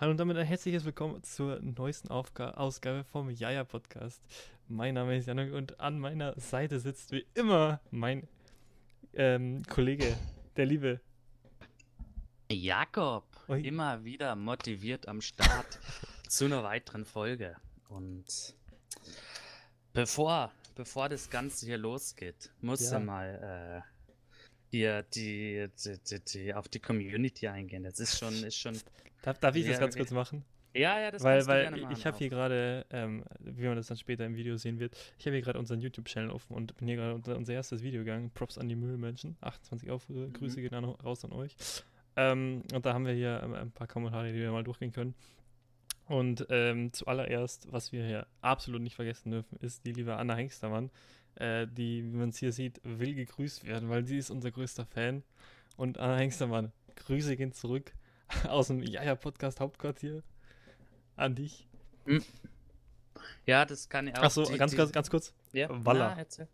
Hallo und damit ein herzliches Willkommen zur neuesten Aufga Ausgabe vom Jaja Podcast. Mein Name ist Janik und an meiner Seite sitzt wie immer mein ähm, Kollege, der liebe Jakob. Ui. Immer wieder motiviert am Start zu einer weiteren Folge. Und bevor, bevor das Ganze hier losgeht, muss Ja. mal äh, die, die, die, die auf die Community eingehen. Das ist schon, ist schon. Darf, darf ich das ganz kurz machen? Ja, ja, das weil weil machen ich habe hier gerade, ähm, wie man das dann später im Video sehen wird, ich habe hier gerade unseren YouTube-Channel offen und bin hier gerade unter unser erstes Video gegangen. Props an die Müllmenschen. 28 Aufrufe, Mhm. Grüße gehen an, raus an euch. Ähm, und da haben wir hier ähm, ein paar Kommentare, die wir mal durchgehen können. Und ähm, zuallererst, was wir hier absolut nicht vergessen dürfen, ist die liebe Anna Hengstermann, äh, die, wie man es hier sieht, will gegrüßt werden, weil sie ist unser größter Fan. Und Anna Hengstermann, Grüße gehen zurück aus dem Jaja-Podcast Hauptquartier an dich. Ja, das kann ich auch. Achso, ganz, ganz, ganz kurz. Ja, Walla. na.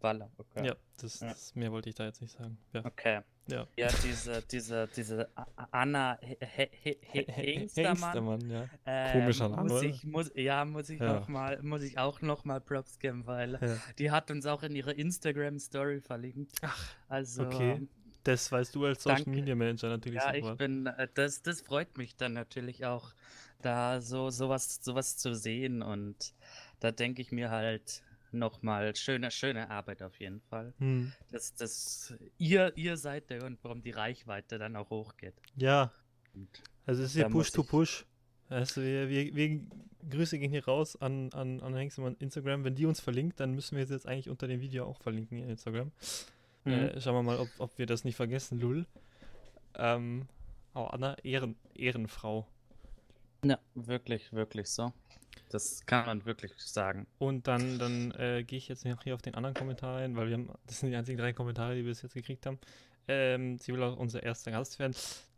Walla, okay. Ja, das, Ja. das mehr wollte ich da jetzt nicht sagen. Ja. Okay. Ja. Ja, diese, diese, diese Anna He- He- He- He- Hengstermann. Ja. Ähm, Komischer Name, muss ich, muss, ja, muss ich, Ja. Noch mal, muss ich auch noch mal Props geben, weil ja. die hat uns auch in ihre Instagram-Story verlinkt. Ach, Also, okay. Das weißt du als Social Danke. Media Manager natürlich ja, ich bin, äh, das, das freut mich dann natürlich auch, da so sowas, sowas zu sehen und da denke ich mir halt noch mal schöne, schöne Arbeit auf jeden Fall. Hm. Dass, dass ihr, ihr seid der Grund, warum die Reichweite dann auch hochgeht. Ja, Und also es ist hier Da Push to Push. Also wir, wir, wir Grüße gehen hier raus an, an, an Hengstermann Instagram. Wenn die uns verlinkt, dann müssen wir jetzt eigentlich unter dem Video auch verlinken in Instagram. Mhm. Äh, schauen wir mal, ob, ob wir das nicht vergessen, Lul. Ähm, oh, Anna, Ehren, Ehrenfrau. Ja, wirklich, wirklich so. Das kann man wirklich sagen. Und dann, dann äh, gehe ich jetzt noch hier auf den anderen Kommentar ein, weil wir haben, das sind die einzigen drei Kommentare, die wir bis jetzt gekriegt haben. Ähm, sie will auch unser erster Gast werden.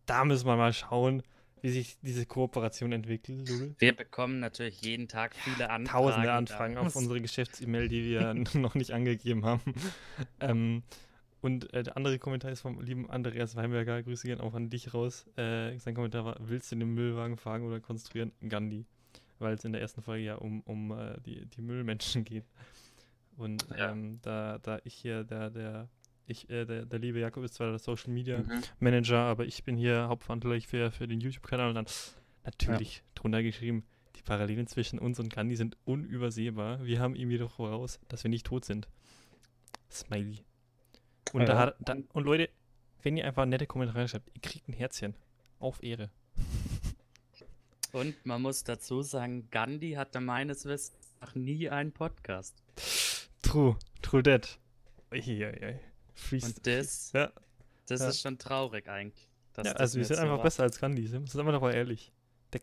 Da müssen wir mal schauen, wie sich diese Kooperation entwickelt, Lul. Wir bekommen natürlich jeden Tag viele Anfragen. Tausende Anfragen auf unsere Geschäfts-E-Mail, die wir noch nicht angegeben haben. ähm, und äh, der andere Kommentar ist vom lieben Andreas Weinberger. Grüße gehen auch an dich raus. Äh, sein Kommentar war: Willst du den Müllwagen fahren oder konstruieren? Gandhi. Weil es in der ersten Folge ja um, um äh, die, die Müllmenschen geht. Und Ja. ähm, da, da ich hier, der, der, ich, äh, der, der liebe Jakob ist zwar der Social Media Mhm. Manager, aber ich bin hier hauptverantwortlich für, für den YouTube-Kanal und dann natürlich drunter geschrieben, die Parallelen zwischen uns und Gandhi sind unübersehbar. Wir haben ihm jedoch voraus, dass wir nicht tot sind. Smiley. Und, da Ja. hat, da, und Leute, wenn ihr einfach nette Kommentare schreibt, ihr kriegt ein Herzchen. Auf Ehre. Und man muss dazu sagen, Gandhi hatte meines Wissens nach nie einen Podcast. True. True that. Uiuiui. Freest. Und das, Ja, das ja. ist schon traurig eigentlich. dass ja also wir sind einfach war. besser als Gandhi. Sind wir doch mal ehrlich. Der,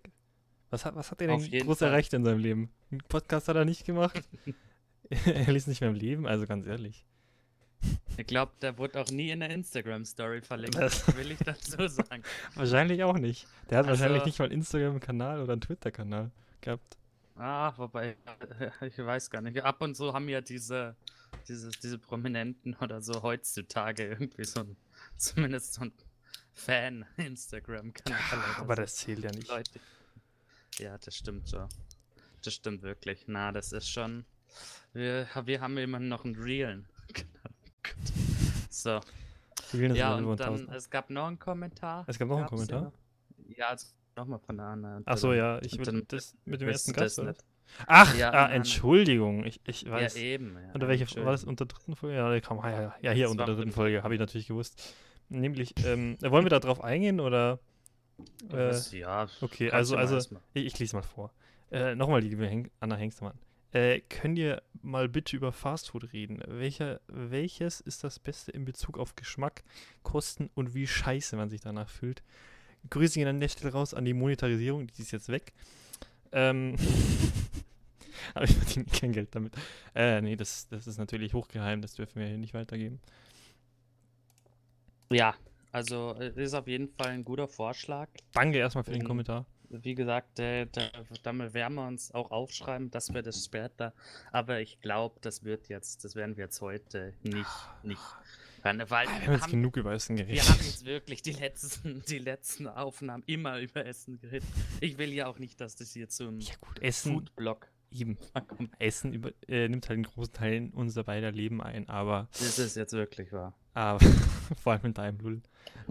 was, hat, was hat er denn groß Fall. erreicht in seinem Leben? Einen Podcast hat er nicht gemacht. er ließ nicht mehr im Leben, also ganz ehrlich. Ich glaube, der wurde auch nie in der Instagram-Story verlinkt. Das- will ich dazu sagen. Wahrscheinlich auch nicht. Der hat Also- wahrscheinlich nicht mal einen Instagram-Kanal oder einen Twitter-Kanal gehabt. Ah, wobei, ich weiß gar nicht. Ab und zu haben ja diese, diese, diese Prominenten oder so heutzutage irgendwie so ein, zumindest so ein Fan-Instagram-Kanal. Aber so. das zählt ja nicht. Leute. Ja, das stimmt so. Das stimmt wirklich. Na, das ist schon. Wir, wir haben immer noch einen realen. Gut. So. Ja, und dann, 1000. es gab noch einen Kommentar. Es gab noch einen Kommentar? Ja, ja also nochmal von der Anna. Ach so, ja, ich dann das mit dem ersten Gast. Ach, Ja, ah. Entschuldigung. Ich, ich Ja, weiß. eben. Ja, unter welcher war das unter der dritten Folge? Ja, komm, ja, ja, ja hier Das unter der dritten mit- Folge, habe ich natürlich gewusst. Nämlich, ähm, wollen wir da drauf eingehen oder? Äh, ja, okay, also- also-. Ich, ich lese mal vor. Äh, Nochmal die liebe Anna Hengstermann. Äh, könnt ihr mal bitte über Fastfood reden? Welcher, welches ist das Beste in Bezug auf Geschmack, Kosten und wie scheiße man sich danach fühlt? Grüße gehen an der Stelle raus an die Monetarisierung, die ist jetzt weg. Ähm, aber ich verdiene kein Geld damit. Äh, nee, das, das ist natürlich hochgeheim, das dürfen wir hier nicht weitergeben. Ja, also äh, ist auf jeden Fall ein guter Vorschlag. Danke erstmal für den Ähm, Kommentar. Wie gesagt, äh, da, damit werden wir uns auch aufschreiben, dass wir das später. Aber ich glaube, das wird jetzt, das werden wir jetzt heute nicht, nicht, Weil, Ah, wir wir, haben jetzt genug über Essen wir geredet. haben jetzt wirklich die letzten, die letzten Aufnahmen immer über Essen geredet. Ich will ja auch nicht, dass das hier zum Ja gut, Essen, Foodblog eben. kommt. Essen über, äh, nimmt halt einen großen Teil in unser beider Leben ein, aber, Das ist jetzt wirklich wahr. aber vor allem in deinem Lull.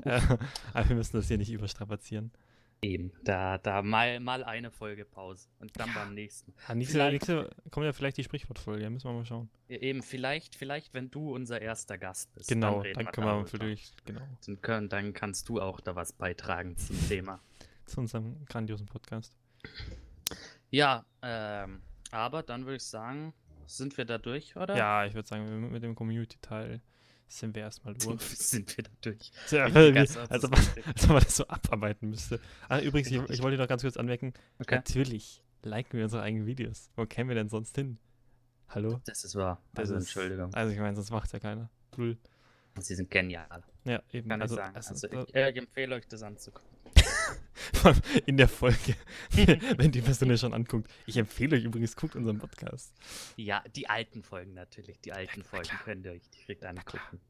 Äh, aber wir müssen das hier nicht überstrapazieren. Eben. Da, da mal, mal eine Folge Pause und dann Ja. beim nächsten. Ah, nächste, nächste kommt ja vielleicht die Sprichwortfolge, ja, müssen wir mal schauen. Ja, Eben, vielleicht, vielleicht, wenn du unser erster Gast bist. Genau, dann wir können wir natürlich, genau, Dann, können, dann kannst du auch da was beitragen zum Thema. zu unserem grandiosen Podcast. Ja, ähm, aber dann würde ich sagen, sind wir da durch, oder? Ja, ich würde sagen, wir- mit dem Community-Teil sind wir erstmal durch. sind wir da durch. Ja, vergesse, als, ob ist man, richtig. als ob man das so abarbeiten müsste. Ah, übrigens, ich, ich wollte noch ganz kurz anmerken, Okay. natürlich liken wir unsere eigenen Videos. Wo kämen wir denn sonst hin? Hallo? Das ist wahr. Das Also, ist- Entschuldigung. Also ich meine, sonst macht ja keiner. Cool. Sie sind genial, Ja, eben. kann also, ich sagen. also, Also, ich, äh, empfehle euch, das anzugucken. In der Folge, wenn die Person das schon anguckt. Ich empfehle euch übrigens, guckt unseren Podcast. Ja, die alten Folgen natürlich. Die alten na Folgen könnt ihr euch direkt angucken.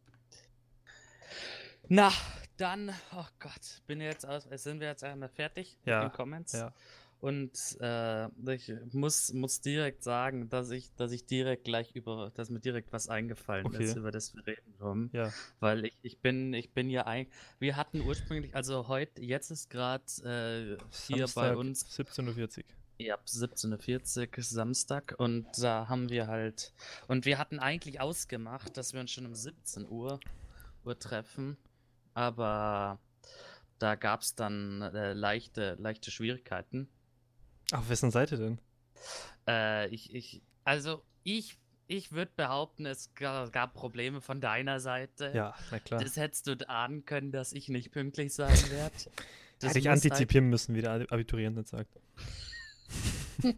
Na, dann, oh Gott, bin jetzt aus, sind wir jetzt einmal fertig Ja, mit den Comments? Ja. Und äh, ich muss, muss direkt sagen, dass ich, dass ich direkt gleich über, dass mir direkt was eingefallen Okay. ist, über das wir reden wollen. Ja. Weil ich, ich bin, ich bin ja ein. Wir hatten ursprünglich, also heute, jetzt ist gerade äh, hier bei Samstag, uns 17.40 Uhr. ja, 17.40 Uhr Samstag und da haben wir halt. Und wir hatten eigentlich ausgemacht, dass wir uns schon um 17 Uhr, Uhr treffen, aber da gab es dann äh, leichte, leichte Schwierigkeiten. Auf wessen Seite denn? Äh, ich, ich, also ich, ich würde behaupten, es ga- gab Probleme von deiner Seite. Ja, na klar. Das hättest du ahnen können, dass ich nicht pünktlich sein werde. Das Hätte ich muss halt- antizipieren müssen, wie der Abi- Abiturient jetzt sagt.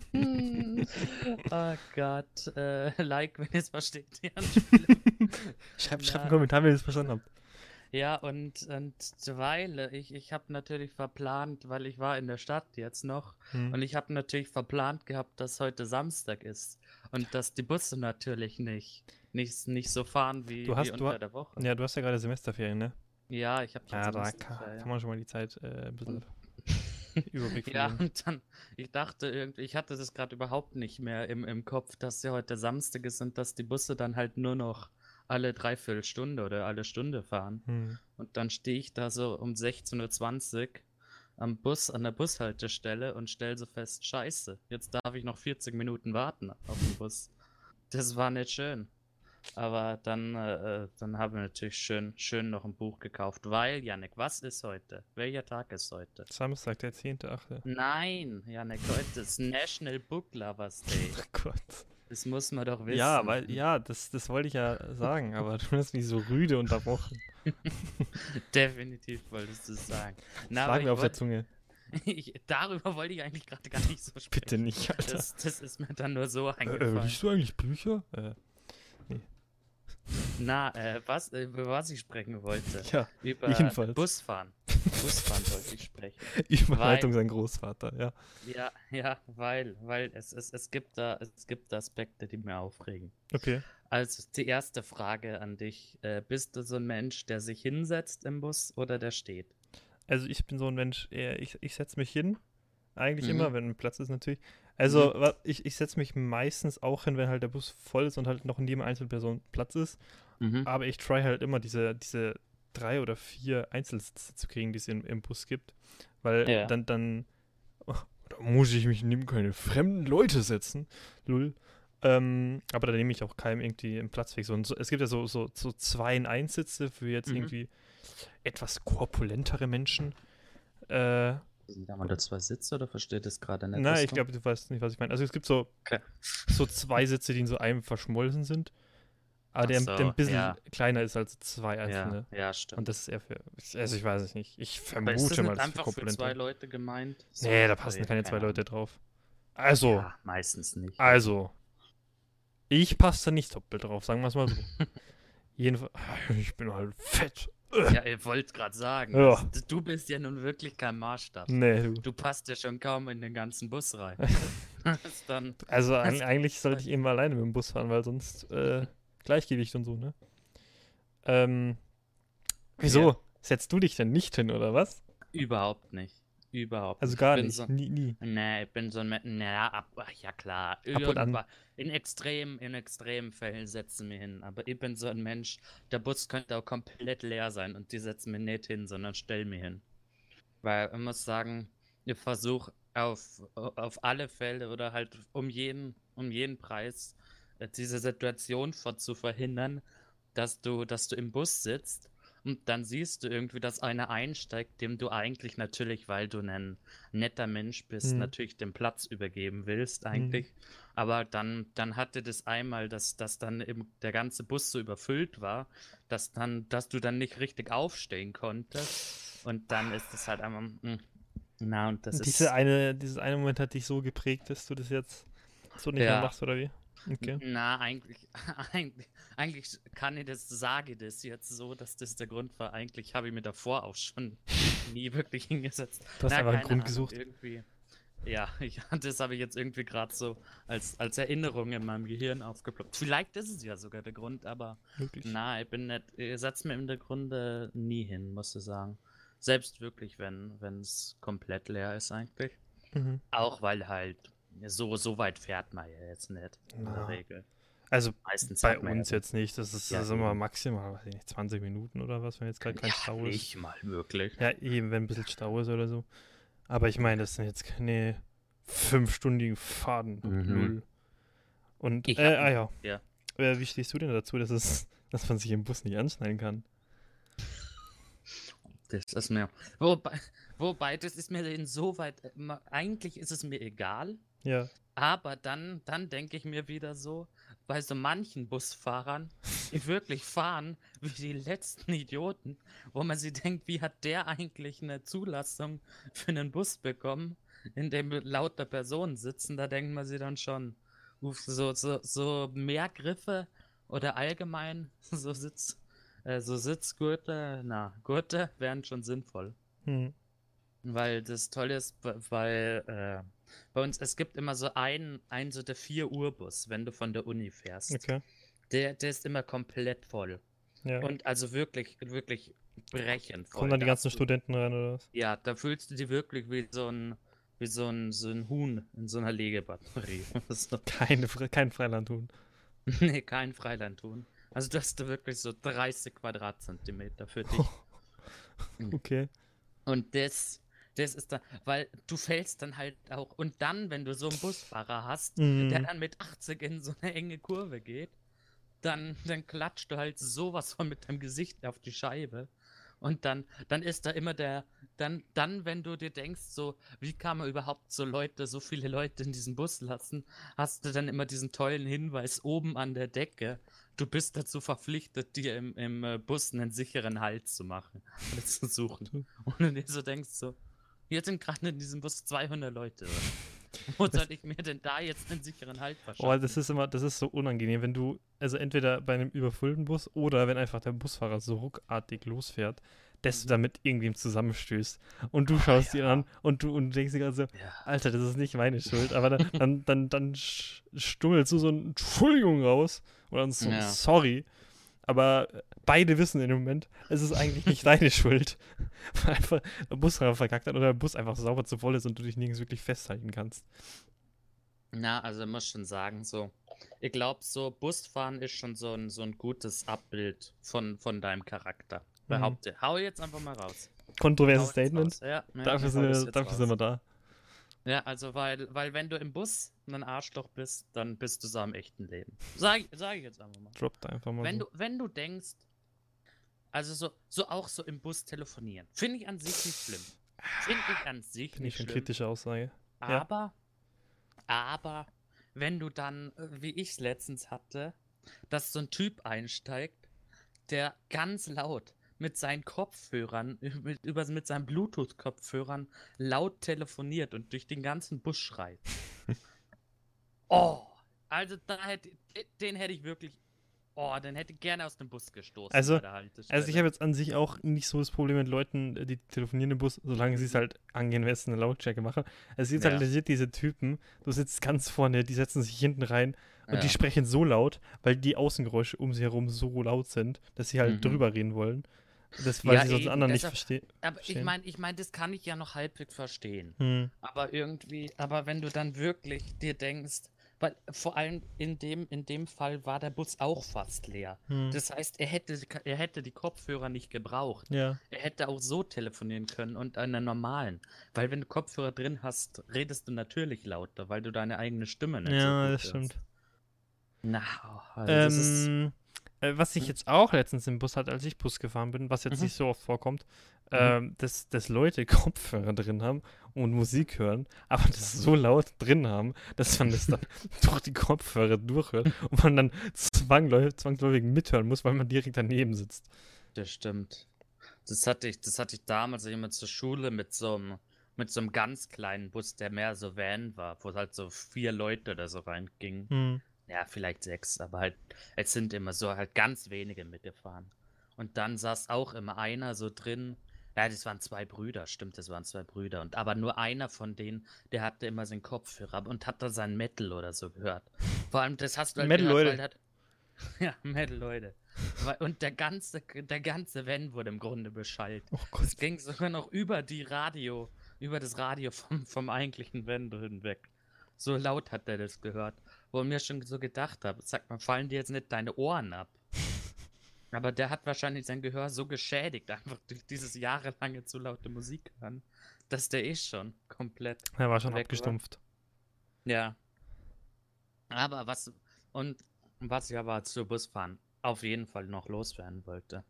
oh Gott, äh, like, wenn ihr es versteht. Schreibt schreib einen Kommentar, wenn ihr es verstanden habt. Ja und, und weil ich, ich habe natürlich verplant, weil ich war in der Stadt jetzt noch Hm. und ich habe natürlich verplant gehabt, dass heute Samstag ist und dass die Busse natürlich nicht, nicht, nicht so fahren wie, Du hast- wie du unter ha- der Woche. Ja, du hast ja gerade Semesterferien, ne? Ja, ich habe Ja, da kann, kann man schon mal die Zeit äh, ein bisschen Überblick Ja, und dann, ich dachte irgendwie, ich hatte das gerade überhaupt nicht mehr im, im Kopf, dass ja heute Samstag ist und dass die Busse dann halt nur noch alle dreiviertel Stunde oder alle Stunde fahren. Hm. Und dann stehe ich da so um 16.20 Uhr am Bus, an der Bushaltestelle und stelle so fest, scheiße, jetzt darf ich noch 40 Minuten warten auf den Bus. Das war nicht schön. Aber dann, äh, äh, dann haben wir natürlich schön, schön noch ein Buch gekauft, weil, Janik, was ist heute? Welcher Tag ist heute? Samstag, der 10.8. Nein, Janik, heute ist National Book Lovers Day. Oh Gott. Das muss man doch wissen. Ja, weil, ja, das, das wollte ich ja sagen, aber du hast mich so rüde unterbrochen. Definitiv wolltest du es sagen. Na, ich mir auf der wollt- Zunge. ich, darüber wollte ich eigentlich gerade gar nicht so sprechen. Bitte nicht, Alter. Das, das ist mir dann nur so Äh, eingefallen. äh, liest du eigentlich Bücher? Äh, Na, äh, was, äh, über was ich sprechen wollte. ja, Über jedenfalls. Busfahren. Busfahren wollte ich sprechen. Überleitung sein Großvater, ja. Ja, ja, weil, weil es, es, es, gibt da, es gibt Aspekte, die mir aufregen. Okay. Also die erste Frage an dich. Äh, bist du so ein Mensch, der sich hinsetzt im Bus oder der steht? Also ich bin so ein Mensch, ich, ich setze mich hin. Eigentlich Mhm. immer, wenn Platz ist natürlich. Also wa- ich, ich setze mich meistens auch hin, wenn halt der Bus voll ist und halt noch in jedem Einzelperson Platz ist. Mhm. Aber ich try halt immer diese, diese drei oder vier Einzelsitze zu kriegen, die es im, im Bus gibt. Weil Ja. dann, dann oh, da muss ich mich neben keine fremden Leute setzen. Lull. Ähm, aber da nehme ich auch keinem irgendwie einen Platz weg. So, es gibt ja so, so, so zwei in eins Sitze für jetzt Mhm. irgendwie etwas korpulentere Menschen. Äh, Sind da mal da zwei Sitze oder versteht das gerade nicht? Nein, das ich glaube, du weißt nicht, was ich meine. Also es gibt so, Okay. so zwei Sitze, die in so einem verschmolzen sind. Aber der, so, der ein bisschen ja. kleiner ist als zwei einzelne. Ja, ja, stimmt. Und das ist eher für. Also ich weiß es nicht. Ich vermute ist das mal, für einfach für korpulente. zwei Leute gemeint? So, Nee, da passen keine zwei Leute drauf. Also, Ja, meistens nicht. also. Ich passe da nicht doppelt drauf, sagen wir es mal so. Jedenfalls. Ich bin halt fett. Ja, ihr wollt gerade sagen, Ja. das- du bist ja nun wirklich kein Maßstab. Nee, du. Du passt ja schon kaum in den ganzen Bus rein. Dann, Also eig- eigentlich sollte ich eben alleine mit dem Bus fahren, weil sonst äh, Gleichgewicht und so, ne? Ähm, wieso? Ja. Setzt du dich denn nicht hin, oder was? Überhaupt nicht. Überhaupt Also nicht. gar ich bin nicht. So, Nie, nie. nee, ich bin so ein. Naja, ab, ach, ja klar. und an. In extremen, in extremen Fällen setzen wir hin. Aber ich bin so ein Mensch, der Bus könnte auch komplett leer sein und die setzen mir nicht hin, sondern stellen mir hin. Weil ich muss sagen, ich versuche auf, auf alle Fälle oder halt um jeden, um jeden Preis äh, diese Situation vor zu verhindern, dass du, dass du im Bus sitzt und dann siehst du irgendwie, dass einer einsteigt, dem du eigentlich natürlich, weil du ein netter Mensch bist, Mhm. natürlich den Platz übergeben willst eigentlich. Aber dann, dann hatte das einmal, dass, dass dann eben der ganze Bus so überfüllt war, dass dann, dass du dann nicht richtig aufstehen konntest. Und dann ist es halt einmal. mm, Na, und das Diese ist. eine, dieses eine Moment hat dich so geprägt, dass du das jetzt so nicht mehr Ja. machst, oder wie? Okay. Na, eigentlich, eigentlich, eigentlich kann ich das, sage das jetzt so, dass das der Grund war. Eigentlich habe ich mir davor auch schon nie wirklich hingesetzt. Du hast Na, einfach einen Grund Ahnung, gesucht. Irgendwie. Ja, ja, das habe ich jetzt irgendwie gerade so als, als Erinnerung in meinem Gehirn aufgeploppt. Vielleicht ist es ja sogar der Grund, aber Wirklich. na, ich bin nicht, ich setze mir der Grunde nie hin, muss ich sagen. Selbst wirklich, wenn wenn es komplett leer ist eigentlich. Mhm. Auch weil halt so, so weit fährt man ja jetzt nicht in der. Regel. Also Meistens bei uns ja, jetzt nicht. Das ist, Ja, das ist immer maximal, weiß ich nicht, 20 Minuten oder was, wenn jetzt gerade kein ja, Stau ist. nicht mal wirklich. Ja, eben, wenn ein bisschen Stau ist oder so. Aber ich meine, das sind jetzt keine fünfstündigen Fahrten. Mhm. Null. Und, Ich äh, hab- ah ja. ja. Äh, wie stehst du denn dazu, dass, es, dass man sich im Bus nicht anschneiden kann? Das ist mir. Wobei, wobei, das ist mir insoweit. äh, Eigentlich ist es mir egal. Ja. Aber dann, dann denke ich mir wieder so, bei so manchen Busfahrern, die wirklich fahren wie die letzten Idioten, wo man sich denkt, wie hat der eigentlich eine Zulassung für einen Bus bekommen, in dem lauter Personen sitzen, da denkt man sich dann schon, uff, so, so, so mehr Griffe oder allgemein so Sitz, äh, so Sitzgurte, na, Gurte wären schon sinnvoll. Hm. Weil das Tolle ist, weil äh, bei uns, es gibt immer so einen, einen so der 4 Uhr Bus, wenn du von der Uni fährst. Okay. Der, der ist immer komplett voll. Ja. Und also wirklich, wirklich brechend voll. Kommen dann die ganzen du- Studenten rein oder was? Ja, da fühlst du dich wirklich wie so ein, wie so ein, so ein Huhn in so einer Legebatterie. so, Keine, Fre- kein Freilandhuhn. nee, kein Freilandhuhn. Also du hast da wirklich so 30 Quadratzentimeter für dich. Okay. Und das, das ist dann, weil du fällst dann halt auch, und dann, wenn du so einen Busfahrer hast, der Mhm. dann mit 80 in so eine enge Kurve geht, dann, dann klatscht du halt sowas von mit deinem Gesicht auf die Scheibe. Und dann, dann ist da immer der, dann, dann, wenn du dir denkst, so, wie kann man überhaupt so Leute, so viele Leute in diesen Bus lassen, hast du dann immer diesen tollen Hinweis oben an der Decke. Du bist dazu verpflichtet, dir im, im äh, Bus einen sicheren Halt zu machen zu suchen. Und du dir so denkst, so, hier sind gerade in diesem Bus 200 Leute. Wo soll ich mir denn da jetzt einen sicheren Halt verschaffen? Oh, das ist immer, das ist so unangenehm, wenn du, also entweder bei einem überfüllten Bus oder wenn einfach der Busfahrer so ruckartig losfährt, dass du damit irgendwem zusammenstößt. Und du schaust ihn ja. an und du, und denkst dir gerade so, ja. Alter, das ist nicht meine Schuld. Aber dann, dann, dann, dann stummelst du so ein Entschuldigung raus oder so ein Ja. Sorry. Aber beide wissen in dem Moment, es ist eigentlich nicht deine Schuld. Weil einfach der Busfahrer verkackt hat oder der Bus einfach sauber zu voll ist und du dich nirgends wirklich festhalten kannst. Na, also ich muss schon sagen, so, ich glaube, so Busfahren ist schon so ein, so ein gutes Abbild von, von deinem Charakter. Behaupte. Hau jetzt einfach mal raus. Kontroverses Statement. raus. Ja, ja, Dafür, sind dafür sind wir da. Ja, also weil, weil wenn du im Bus ein Arschloch bist, dann bist du so am echten Leben. Sag, sag ich jetzt einfach mal. Droppt einfach mal. Wenn so. du, wenn du denkst, also so, so auch so im Bus telefonieren, finde ich an sich nicht schlimm. Finde ich an sich Finde ich nicht schon schlimm. kritische Aussage. Ja. Aber, aber, wenn du dann, wie ich es letztens hatte, dass so ein Typ einsteigt, der ganz laut mit seinen Kopfhörern, mit, über, mit seinen Bluetooth-Kopfhörern laut telefoniert und durch den ganzen Bus schreit. oh, also da hätte, den hätte ich wirklich Oh, den hätte ich gerne aus dem Bus gestoßen. Also-. Also ich habe jetzt an sich auch nicht so das Problem mit Leuten, die telefonieren im Bus, solange sie es halt angemessen eine Lautstärke machen. Es gibt Ja. halt legit diese Typen, du sitzt ganz vorne, die setzen sich hinten rein und ja. die sprechen so laut, weil die Außengeräusche um sie herum so laut sind, dass sie halt Mhm. drüber reden wollen. Das, weil Ja, sie sonst eben, anderen nicht verstehen. Aber ich meine, ich mein, das kann ich ja noch halbwegs verstehen. Hm. Aber irgendwie, aber wenn du dann wirklich dir denkst, weil vor allem in dem, in dem Fall war der Bus auch fast leer. Hm. Das heißt, er hätte, er hätte die Kopfhörer nicht gebraucht. ja. Er hätte auch so telefonieren können und einen normalen. Weil wenn du Kopfhörer drin hast, redest du natürlich lauter, weil du deine eigene Stimme nicht so Ja, gut das stimmt. Na, also das ist, Ähm, äh, was ich Hm. jetzt auch letztens im Bus hatte, als ich Bus gefahren bin, was jetzt Mhm. nicht so oft vorkommt, Mhm. ähm, dass, dass Leute Kopfhörer drin haben und Musik hören, aber das so laut drin haben, dass man das dann durch die Kopfhörer durchhört und man dann zwangläufig, zwangsläufig mithören muss, weil man direkt daneben sitzt. das stimmt. Das hatte ich, das hatte ich damals immer zur Schule mit so einem, mit so einem ganz kleinen Bus, der mehr so Van war, wo halt so vier Leute oder so reingingen. Hm. Ja, vielleicht sechs, aber halt, es sind immer so halt ganz wenige mitgefahren. Und dann saß auch immer einer so drin. Ja, das waren zwei Brüder, stimmt, das waren zwei Brüder. Und aber nur einer von denen, der hatte immer seinen Kopfhörer und hat da sein Metal oder so gehört. Vor allem, das hast du halt Metal, gehört, Leute. hat, Ja, Metal, Leute. Und der ganze, der ganze Van wurde im Grunde beschallt. Oh. Es ging sogar noch über die Radio, über das Radio vom, vom eigentlichen Van hinweg. So laut hat er das gehört. Wo ich mir schon so gedacht habe, sag mal, fallen dir jetzt nicht deine Ohren ab? Aber der hat wahrscheinlich sein Gehör so geschädigt, einfach durch dieses jahrelange zu laute Musik hören, dass der eh schon komplett. Er war schon Weg war. abgestumpft. Ja. Aber was, und was ich aber zu Busfahren auf jeden Fall noch loswerden wollte,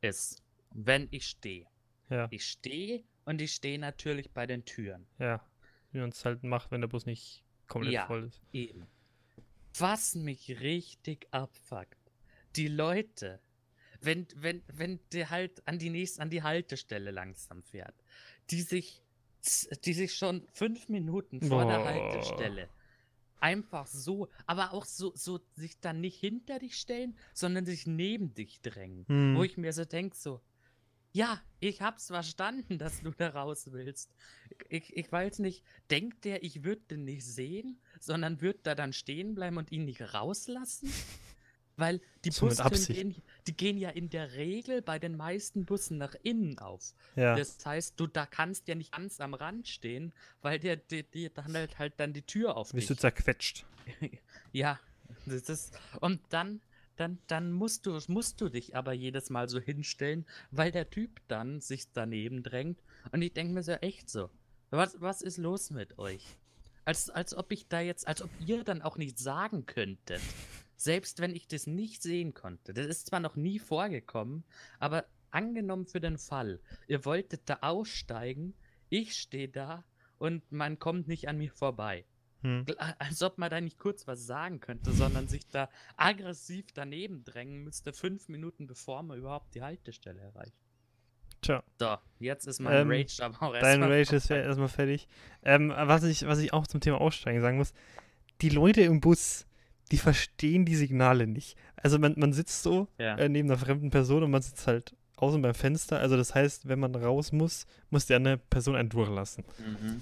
ist, wenn ich stehe. Ja, Ich stehe und ich stehe natürlich bei den Türen. ja. Wie man es halt macht, wenn der Bus nicht komplett Ja. voll ist. Eben. Was mich richtig abfuckt. Die Leute, wenn, wenn, wenn der halt an die nächste, an die Haltestelle langsam fährt, die sich, die sich schon fünf Minuten vor der Boah. Haltestelle einfach so, aber auch so, so sich dann nicht hinter dich stellen, sondern sich neben dich drängen. Hm. Wo ich mir so denke, so, ja, ich hab's verstanden, dass du da raus willst. Ich, ich weiß nicht, denkt der, ich würde den nicht sehen, sondern würde da dann stehen bleiben und ihn nicht rauslassen? Weil die So Absicht. gehen, die gehen ja in der Regel bei den meisten Bussen nach innen auf. Ja. Das heißt, du da kannst ja nicht ganz am Rand stehen, weil der dir dir dann halt, halt dann die Tür auf Bist du zerquetscht. ja, das ist. Und dann, dann, dann musst du, musst du dich aber jedes Mal so hinstellen, weil der Typ dann sich daneben drängt. Und ich denke mir so echt so. Was, was ist los mit euch? Als, als ob ich da jetzt, als ob ihr dann auch nicht sagen könntet. Selbst wenn ich das nicht sehen konnte. Das ist zwar noch nie vorgekommen, aber angenommen für den Fall, ihr wolltet da aussteigen, ich stehe da und man kommt nicht an mir vorbei. Hm. Als ob man da nicht kurz was sagen könnte, sondern sich da aggressiv daneben drängen müsste, fünf Minuten bevor man überhaupt die Haltestelle erreicht. Tja. So, jetzt ist mein Ähm, Rage aber auch Dein erstmal Rage ist ja erstmal fertig. Ähm, was, ich, was ich auch zum Thema Aussteigen sagen muss, die Leute im Bus, die verstehen die Signale nicht. Also man, man sitzt so Ja. äh, neben einer fremden Person und man sitzt halt außen beim Fenster. Also das heißt, wenn man raus muss, muss die andere Person einen durchlassen. Mhm.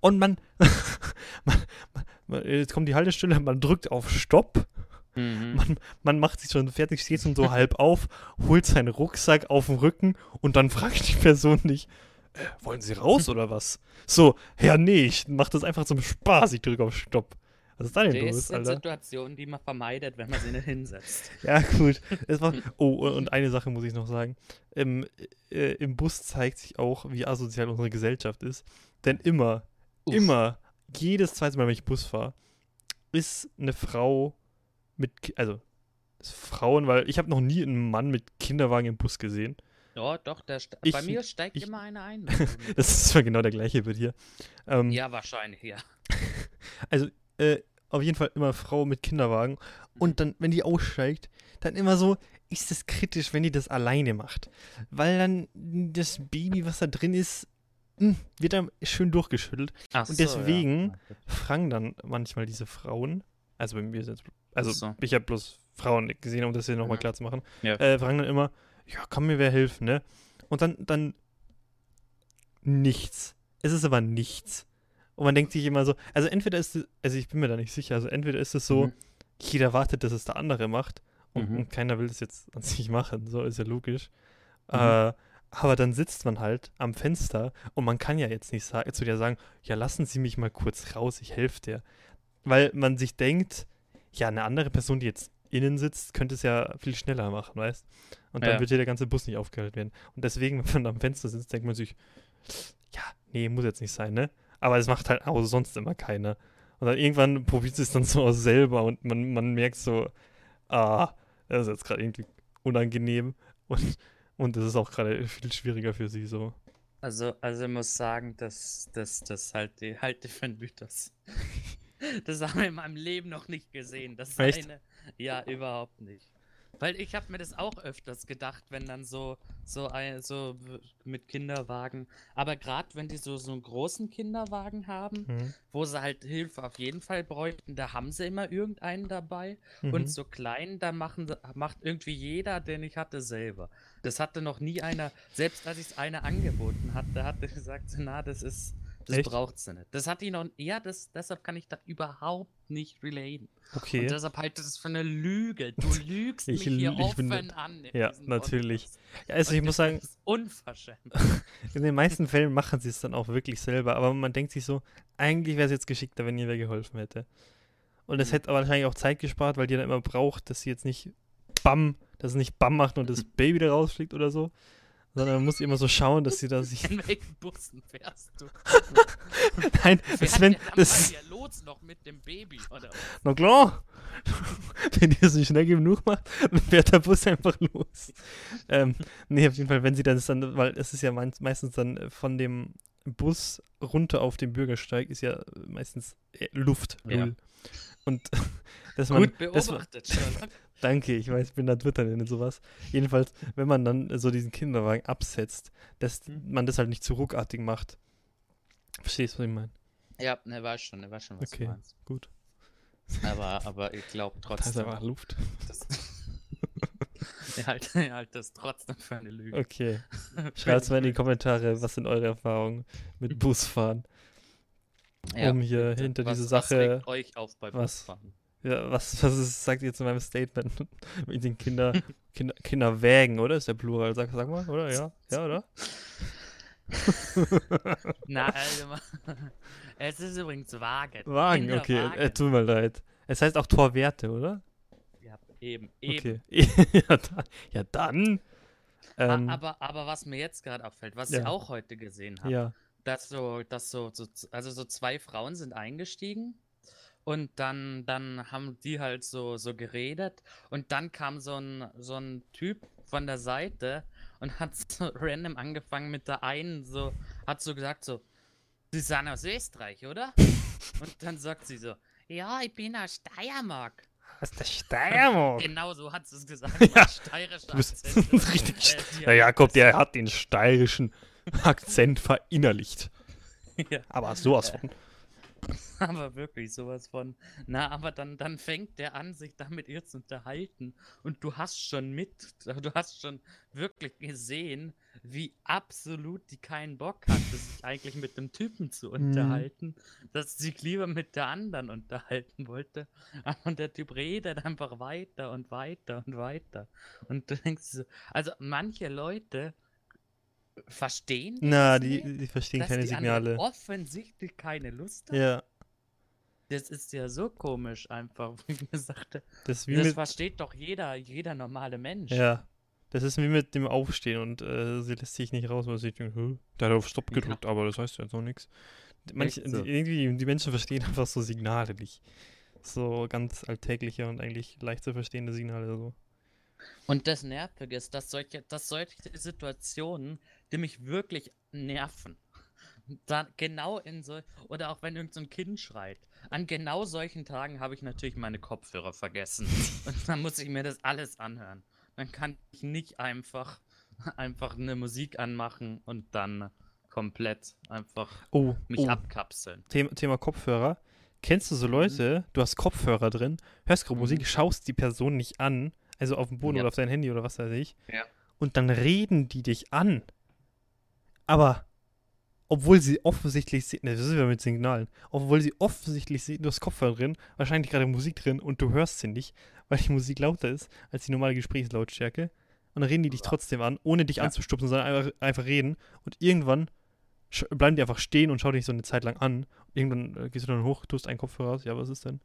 Und man, man, man, jetzt kommt die Haltestelle, man drückt auf Stopp, Mhm. man, man macht sich schon fertig, steht schon so halb auf, holt seinen Rucksack auf den Rücken und dann fragt die Person nicht, äh, wollen Sie raus oder was? So, ja, nee, ich mach das einfach zum Spaß, ich drücke auf Stopp. Was ist da denn Das los, sind Alter? Situationen, die man vermeidet, wenn man sie nicht hinsetzt. Ja, gut. War, oh, und eine Sache muss ich noch sagen. Im, äh, Im Bus zeigt sich auch, wie asozial unsere Gesellschaft ist. Denn immer, Uff. immer, jedes zweite Mal, wenn ich Bus fahre, ist eine Frau mit, also Frauen, weil ich habe noch nie einen Mann mit Kinderwagen im Bus gesehen. Ja, doch, der Ich- bei mir steigt ich- immer einer ein. Das ist zwar genau der gleiche bei dir. Ähm, ja, wahrscheinlich, ja. Äh, auf jeden Fall immer Frau mit Kinderwagen. Und dann, wenn die aussteigt, dann immer so, ist es kritisch, wenn die das alleine macht. Weil dann das Baby, was da drin ist, mh, wird dann schön durchgeschüttelt. Ach Und so, deswegen- ja. Fragen dann manchmal diese Frauen, also bei mir sind also so. ich habe bloß Frauen gesehen, um das hier nochmal Ja. klar zu machen, Ja. äh, fragen dann immer, ja, kann mir wer helfen, ne? Und dann, dann nichts. Es ist aber nichts. Und man denkt sich immer so, also entweder ist es, also ich bin mir da nicht sicher, also entweder ist es so, Mhm. jeder wartet, dass es der andere macht und, Mhm. und keiner will es jetzt an sich machen, so ist ja logisch. Mhm. Äh, aber dann sitzt man halt am Fenster und man kann ja jetzt nicht sa zu dir sagen, ja, lassen Sie mich mal kurz raus, ich helfe dir. Weil man sich denkt, ja, eine andere Person, die jetzt innen sitzt, könnte es ja viel schneller machen, weißt? Und dann Ja. wird hier der ganze Bus nicht aufgehalten werden. Und deswegen, wenn man am Fenster sitzt, denkt man sich, ja, nee, muss jetzt nicht sein, ne? Aber es macht halt auch sonst immer keiner. Und dann irgendwann probiert es dann so aus selber und man, man merkt so, ah, das ist jetzt gerade irgendwie unangenehm und, und das ist auch gerade viel schwieriger für sie so. Also, also ich muss sagen, dass das, das halt die halte für ein Mythos. Das haben wir in meinem Leben noch nicht gesehen. Das Echt? eine. Ja, überhaupt nicht. Weil ich habe mir das auch öfters gedacht, wenn dann so so ein, so mit Kinderwagen, aber gerade wenn die so so einen großen Kinderwagen haben, Mhm. wo sie halt Hilfe auf jeden Fall bräuchten, da haben sie immer irgendeinen dabei Mhm. und so klein, da machen, macht irgendwie jeder, den ich hatte, selber. Das hatte noch nie einer, selbst als ich es einer angeboten hatte, hat er gesagt, na, das ist, das Echt? braucht sie nicht. Das hat ihn noch, ja, das, deshalb kann ich das überhaupt nicht relaten. Okay. Und deshalb halte ich das für eine Lüge. Du lügst Ich mich hier ich bin- offen an. in ja, natürlich. Ja, also ich muss das sagen, ist unverschämt. in den meisten Fällen machen sie es dann auch wirklich selber, aber man denkt sich so, eigentlich wäre es jetzt geschickter, wenn ihr wer geholfen hätte. Und es Mhm. hätte aber wahrscheinlich auch Zeit gespart, weil die dann immer braucht, dass sie jetzt nicht bam, dass es nicht bam macht und das Baby da rausfliegt oder so, sondern man muss immer so schauen, dass sie da sich. In welchen Bussen fährst du? Nein, das wenn, das dir los noch mit dem Baby, oder? Na klar. wenn ihr es nicht schnell genug macht, dann fährt der Bus einfach los. ähm, nee, auf jeden Fall, wenn sie dann, ist dann weil es ist ja meist, meistens dann äh, von dem Bus runter auf den Bürgersteig ist ja meistens äh, Luft. Ja. Und dass man, Gut dass man, beobachtet. Danke, ich weiß, ich bin da Twitter und sowas. Jedenfalls, wenn man dann so diesen Kinderwagen absetzt, dass Hm. man das halt nicht zu ruckartig macht. Verstehst du, was ich meine? Ja, ne, weiß schon, ne, weiß schon, was Okay. du meinst. Gut. Aber, aber ich glaube Da ist trotzdem. einfach Luft. Das, ich halte ich halte das trotzdem für eine Lüge. Okay. Schreibt mal in die Kommentare, was sind eure Erfahrungen mit Busfahren? Ja, um hier hinter was, diese Was Sache. regt euch auf bei was- Busfahren? Ja, was, was ist, sagt ihr zu meinem Statement mit den Kinder, Kinder, Kinderwägen, oder? Ist der Plural, sag, sag mal, oder? Ja, ja, oder? Na, also, es ist übrigens Wagen. Wagen, okay. Äh, tut mir leid. Es heißt auch Torwerte, oder? ja, eben, eben. Okay. ja, dann. Ja, dann. Ähm, aber, aber was mir jetzt gerade auffällt, was ja. ich auch heute gesehen habe, ja. dass so, dass so, so, also so zwei Frauen sind eingestiegen und dann, dann haben die halt so, so geredet und dann kam so ein, so ein Typ von der Seite und hat so random angefangen mit der einen so, hat so gesagt so, Sie sind aus Österreich, oder? und dann sagt sie so, ja, ich bin aus Steiermark. Was ist der Steiermark? Genau so hat sie es gesagt. Ja, steirischer Du bist Akzent. richtig. Äh, Der hat Jakob, der hat den steirischen Akzent verinnerlicht. Ja. Aber sowas von. Aber wirklich sowas von. Na, aber dann, dann fängt der an, sich da mit ihr zu unterhalten. Und du hast schon mit, du hast schon wirklich gesehen, wie absolut die keinen Bock hatte, sich eigentlich mit dem Typen zu unterhalten, dass sie sich lieber mit der anderen unterhalten wollte. Und der Typ redet einfach weiter und weiter und weiter. Und du denkst so, also manche Leute verstehen Na, die, die verstehen dass keine die Signale. offensichtlich keine Lust haben. Ja, Das ist ja so komisch einfach, wie ich mir sagte. das wie Das versteht doch jeder, jeder normale Mensch. Ja. Das ist wie mit dem Aufstehen und äh, sie lässt sich nicht raus, weil sie denkt, "Hä, der hat auf Stopp Ja. gedrückt, aber das heißt ja jetzt noch nichts. Manche, Echt so. die, irgendwie, die Menschen verstehen einfach so Signale nicht. So ganz alltägliche und eigentlich leicht zu verstehende Signale. So. Und das Nervige ist, dass solche, dass solche Situationen, die mich wirklich nerven, dann genau in so, oder auch wenn irgend so ein Kind schreit, an genau solchen Tagen habe ich natürlich meine Kopfhörer vergessen. Und dann muss ich mir das alles anhören. Dann kann ich nicht einfach, einfach eine Musik anmachen und dann komplett einfach Oh, mich oh. abkapseln. Thema, Thema Kopfhörer. Kennst du so Leute, du hast Kopfhörer drin, hörst gerade Mhm. Musik, schaust die Person nicht an, also auf dem Boden Ja. oder auf dein Handy oder was weiß ich, Ja. und dann reden die dich an. Aber obwohl sie offensichtlich ne, das ist ja mit Signalen, obwohl sie offensichtlich sehen, du hast Kopfhörer drin, wahrscheinlich gerade Musik drin und du hörst sie nicht, weil die Musik lauter ist als die normale Gesprächslautstärke. Und dann reden die dich trotzdem an, ohne dich Ja. anzustupsen, sondern einfach, einfach reden. Und irgendwann bleiben die einfach stehen und schauen dich so eine Zeit lang an. Irgendwann äh, gehst du dann hoch, tust einen Kopfhörer aus. Ja, was ist denn?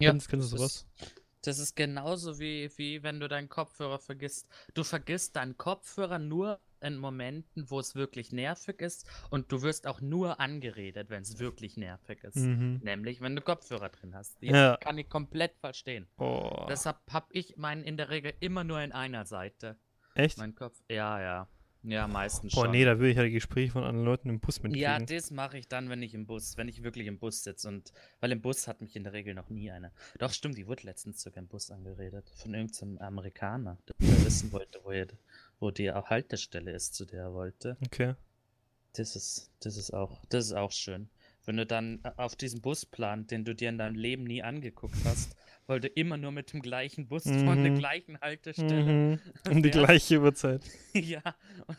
Kennst- kennst du das sowas? Ist, das ist genauso wie, wie wenn du deinen Kopfhörer vergisst. Du vergisst deinen Kopfhörer nur in Momenten, wo es wirklich nervig ist und du wirst auch nur angeredet, wenn es wirklich nervig ist. Mhm. Nämlich, wenn du Kopfhörer drin hast. Ja. Kann ich komplett verstehen. Oh. Deshalb habe ich meinen in der Regel immer nur in einer Seite. Echt? Mein Kopf. Ja, ja. Ja, meistens Boah, schon. nee, da will ich ja die Gespräche von anderen Leuten im Bus mitkriegen. Ja, das mache ich dann, wenn ich im Bus, wenn ich wirklich im Bus sitze und weil im Bus hat mich in der Regel noch nie einer. Doch stimmt, die wurde letztens sogar im Bus angeredet von irgendeinem Amerikaner, der wissen wollte, wo, er, wo die Haltestelle ist, zu der er wollte. okay. Das ist, das ist auch, das ist auch schön. Wenn du dann äh, auf diesen Busplan, den du dir in deinem Leben nie angeguckt hast, du immer nur mit dem gleichen Bus von der Mhm. gleichen Haltestelle Mhm. Um die Ja. gleiche Uhrzeit. ja,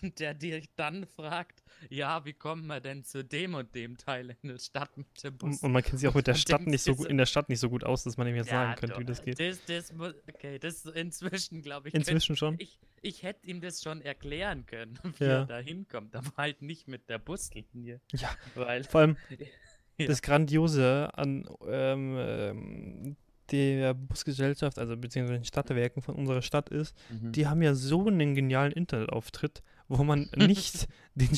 und der dir dann fragt, ja, wie kommt man denn zu dem und dem Teil in der Stadt mit dem Bus? Und, und man kennt sich auch mit der Stadt nicht so gut, in der Stadt nicht so gut aus, dass man ihm jetzt Ja, sagen könnte, wie doch, das geht. Das, das okay, das inzwischen, glaube ich. Inzwischen schon. Ich, ich hätte ihm das schon erklären können, wie Ja. er da hinkommt, aber halt nicht mit der Buslinie. Ja. Weil, Vor allem Ja. das Grandiose an ähm, ähm, der Busgesellschaft, also beziehungsweise den Stadtwerken von unserer Stadt ist, Mhm. die haben ja so einen genialen Internetauftritt, wo man nicht den,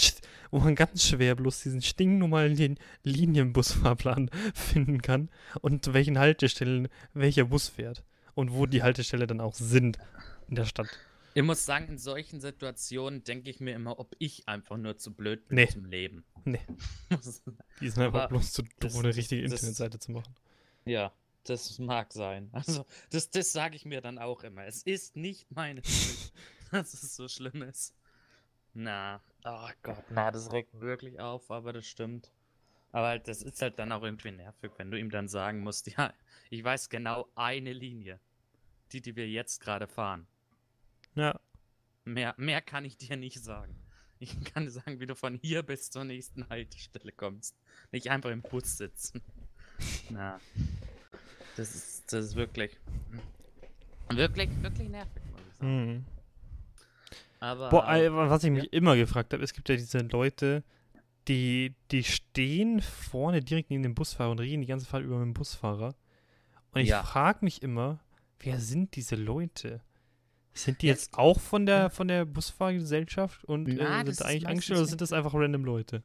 wo man ganz schwer bloß diesen stinknormalen Lin Linienbusfahrplan finden kann und welchen Haltestellen welcher Bus fährt und wo die Haltestelle dann auch sind in der Stadt. ich muss sagen, in solchen Situationen denke ich mir immer, ob ich einfach nur zu blöd bin Nee. zum Leben. Nee. Die sind einfach Aber bloß zu doof, eine richtige das- Internetseite zu machen. ja, das mag sein. Also, das, das sage ich mir dann auch immer. Es ist nicht meine Schuld, dass es so schlimm ist. Na, oh Gott, na, das regt wirklich auf, aber das stimmt. Aber halt, das ist halt dann auch irgendwie nervig, wenn du ihm dann sagen musst, ja, ich weiß genau eine Linie, die, die wir jetzt gerade fahren. Ja, Mehr, mehr kann ich dir nicht sagen. Ich kann dir sagen, wie du von hier bis zur nächsten Haltestelle kommst. Nicht einfach im Bus sitzen. Na. Das ist, das ist wirklich. Wirklich, wirklich nervig, muss ich sagen. mhm. Aber. Boah, was ich mich ja. immer gefragt habe, es gibt ja diese Leute, die, die stehen vorne direkt neben dem Busfahrer und reden die ganze Zeit über mit dem Busfahrer. Und ich Ja. frage mich immer, wer sind diese Leute? Sind die Ja, jetzt auch von der, von der Busfahrgesellschaft und äh, das sind eigentlich angestellt oder sind das einfach random Leute?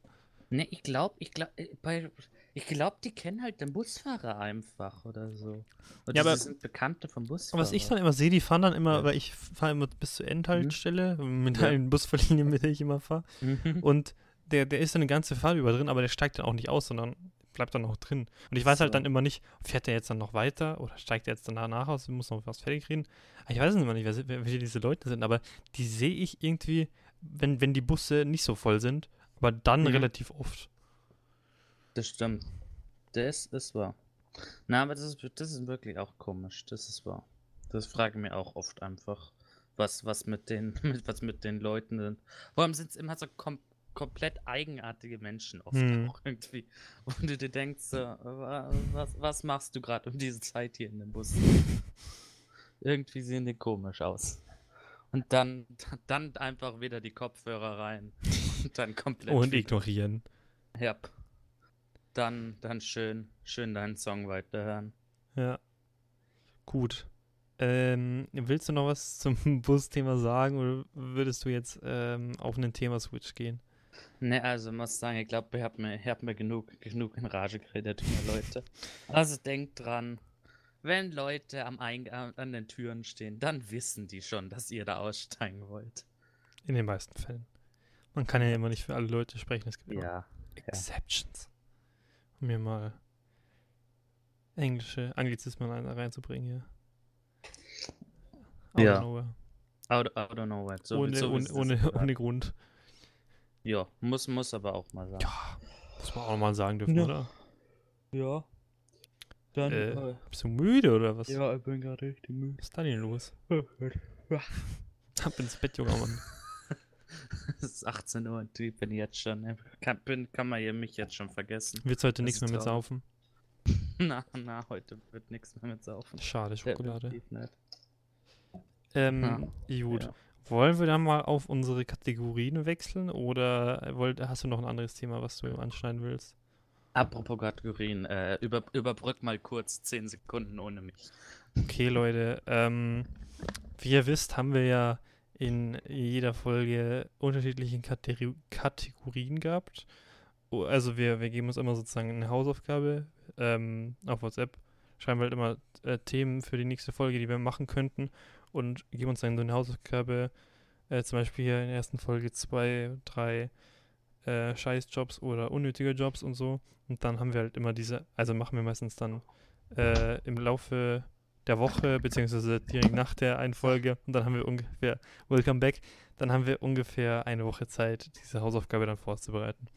Ne, ich glaube, ich glaube, bei. Ich glaube, die kennen halt den Busfahrer einfach oder so. Oder Ja, aber- sind Bekannte vom Busfahrer. Was ich dann immer sehe, die fahren dann immer, Ja. weil ich fahre immer bis zur Endhaltestelle mit Ja. einem Busverlinie, mit der ich immer fahre. Mhm. Und der, der ist dann eine ganze Fahrt über drin, aber der steigt dann auch nicht aus, sondern bleibt dann auch drin. Und ich weiß halt So. dann immer nicht, fährt der jetzt dann noch weiter oder steigt er jetzt danach aus, muss noch was fertig reden. Ich weiß es immer nicht, wer, wer, wer diese Leute sind, aber die sehe ich irgendwie, wenn, wenn die Busse nicht so voll sind, aber dann Mhm. relativ oft. Das stimmt. Das ist wahr. Na, aber das ist, das ist wirklich auch komisch. Das ist wahr. Das frage ich mir auch oft einfach, was, was mit den, mit, was mit den Leuten sind. Vor allem sind es immer so kom komplett eigenartige Menschen oft Hm. auch irgendwie. Und du dir denkst, so, wa- was, was machst du gerade um diese Zeit hier in dem Bus? irgendwie sehen die komisch aus. Und dann, dann einfach wieder die Kopfhörer rein. Und dann komplett. Und ignorieren. ja. Dann, dann schön, schön deinen Song weiterhören. Ja. Gut. Ähm, willst du noch was zum Busthema sagen oder würdest du jetzt ähm, auf einen Thema-Switch gehen? Ne, also muss sagen, ich glaube, ihr habt mir, ihr habt mir genug, genug in Rage geredet, Leute. Also denkt dran, wenn Leute am Eingang an den Türen stehen, dann wissen die schon, dass ihr da aussteigen wollt. In den meisten Fällen. Man kann ja immer nicht für alle Leute sprechen. Es gibt immer Ja. Exceptions. Mir mal englische Anglizismen rein- reinzubringen hier. Out of Ja. nowhere. Out, out of nowhere. So, ohne, so ohne, ohne, ohne Grund. Ja, muss, muss aber auch mal sagen. Ja, muss man auch mal sagen dürfen, Ja. oder? Ja. Dann, Äh, Bist du müde oder was? ja, ich bin gerade richtig müde. Was ist da denn los? Ab ins Bett, junger Mann. es ist 18 Uhr und ich bin jetzt schon, äh, kann, bin, kann man hier mich jetzt schon vergessen. Wird's heute Das nichts mehr mit saufen? Na, na, heute wird nichts mehr mit saufen. Schade, Schokolade. Ähm, gut. Ja. Wollen wir dann mal auf unsere Kategorien wechseln oder wollt, hast du noch ein anderes Thema, was du anschneiden willst? Apropos Kategorien, äh, über, überbrück mal kurz 10 Sekunden ohne mich. Okay, Leute. Ähm, wie ihr wisst, haben wir ja in jeder Folge unterschiedliche Kategorien gehabt. Also wir, wir geben uns immer sozusagen eine Hausaufgabe ähm, auf WhatsApp, schreiben halt immer äh, Themen für die nächste Folge, die wir machen könnten und geben uns dann so eine Hausaufgabe, äh, zum Beispiel hier in der ersten Folge zwei, drei äh, Scheißjobs oder unnötige Jobs und so. Und dann haben wir halt immer diese, also machen wir meistens dann äh, im Laufe der Woche, beziehungsweise direkt nach der einen Folge. Und dann haben wir ungefähr, welcome back, dann haben wir ungefähr eine Woche Zeit, diese Hausaufgabe dann vorzubereiten.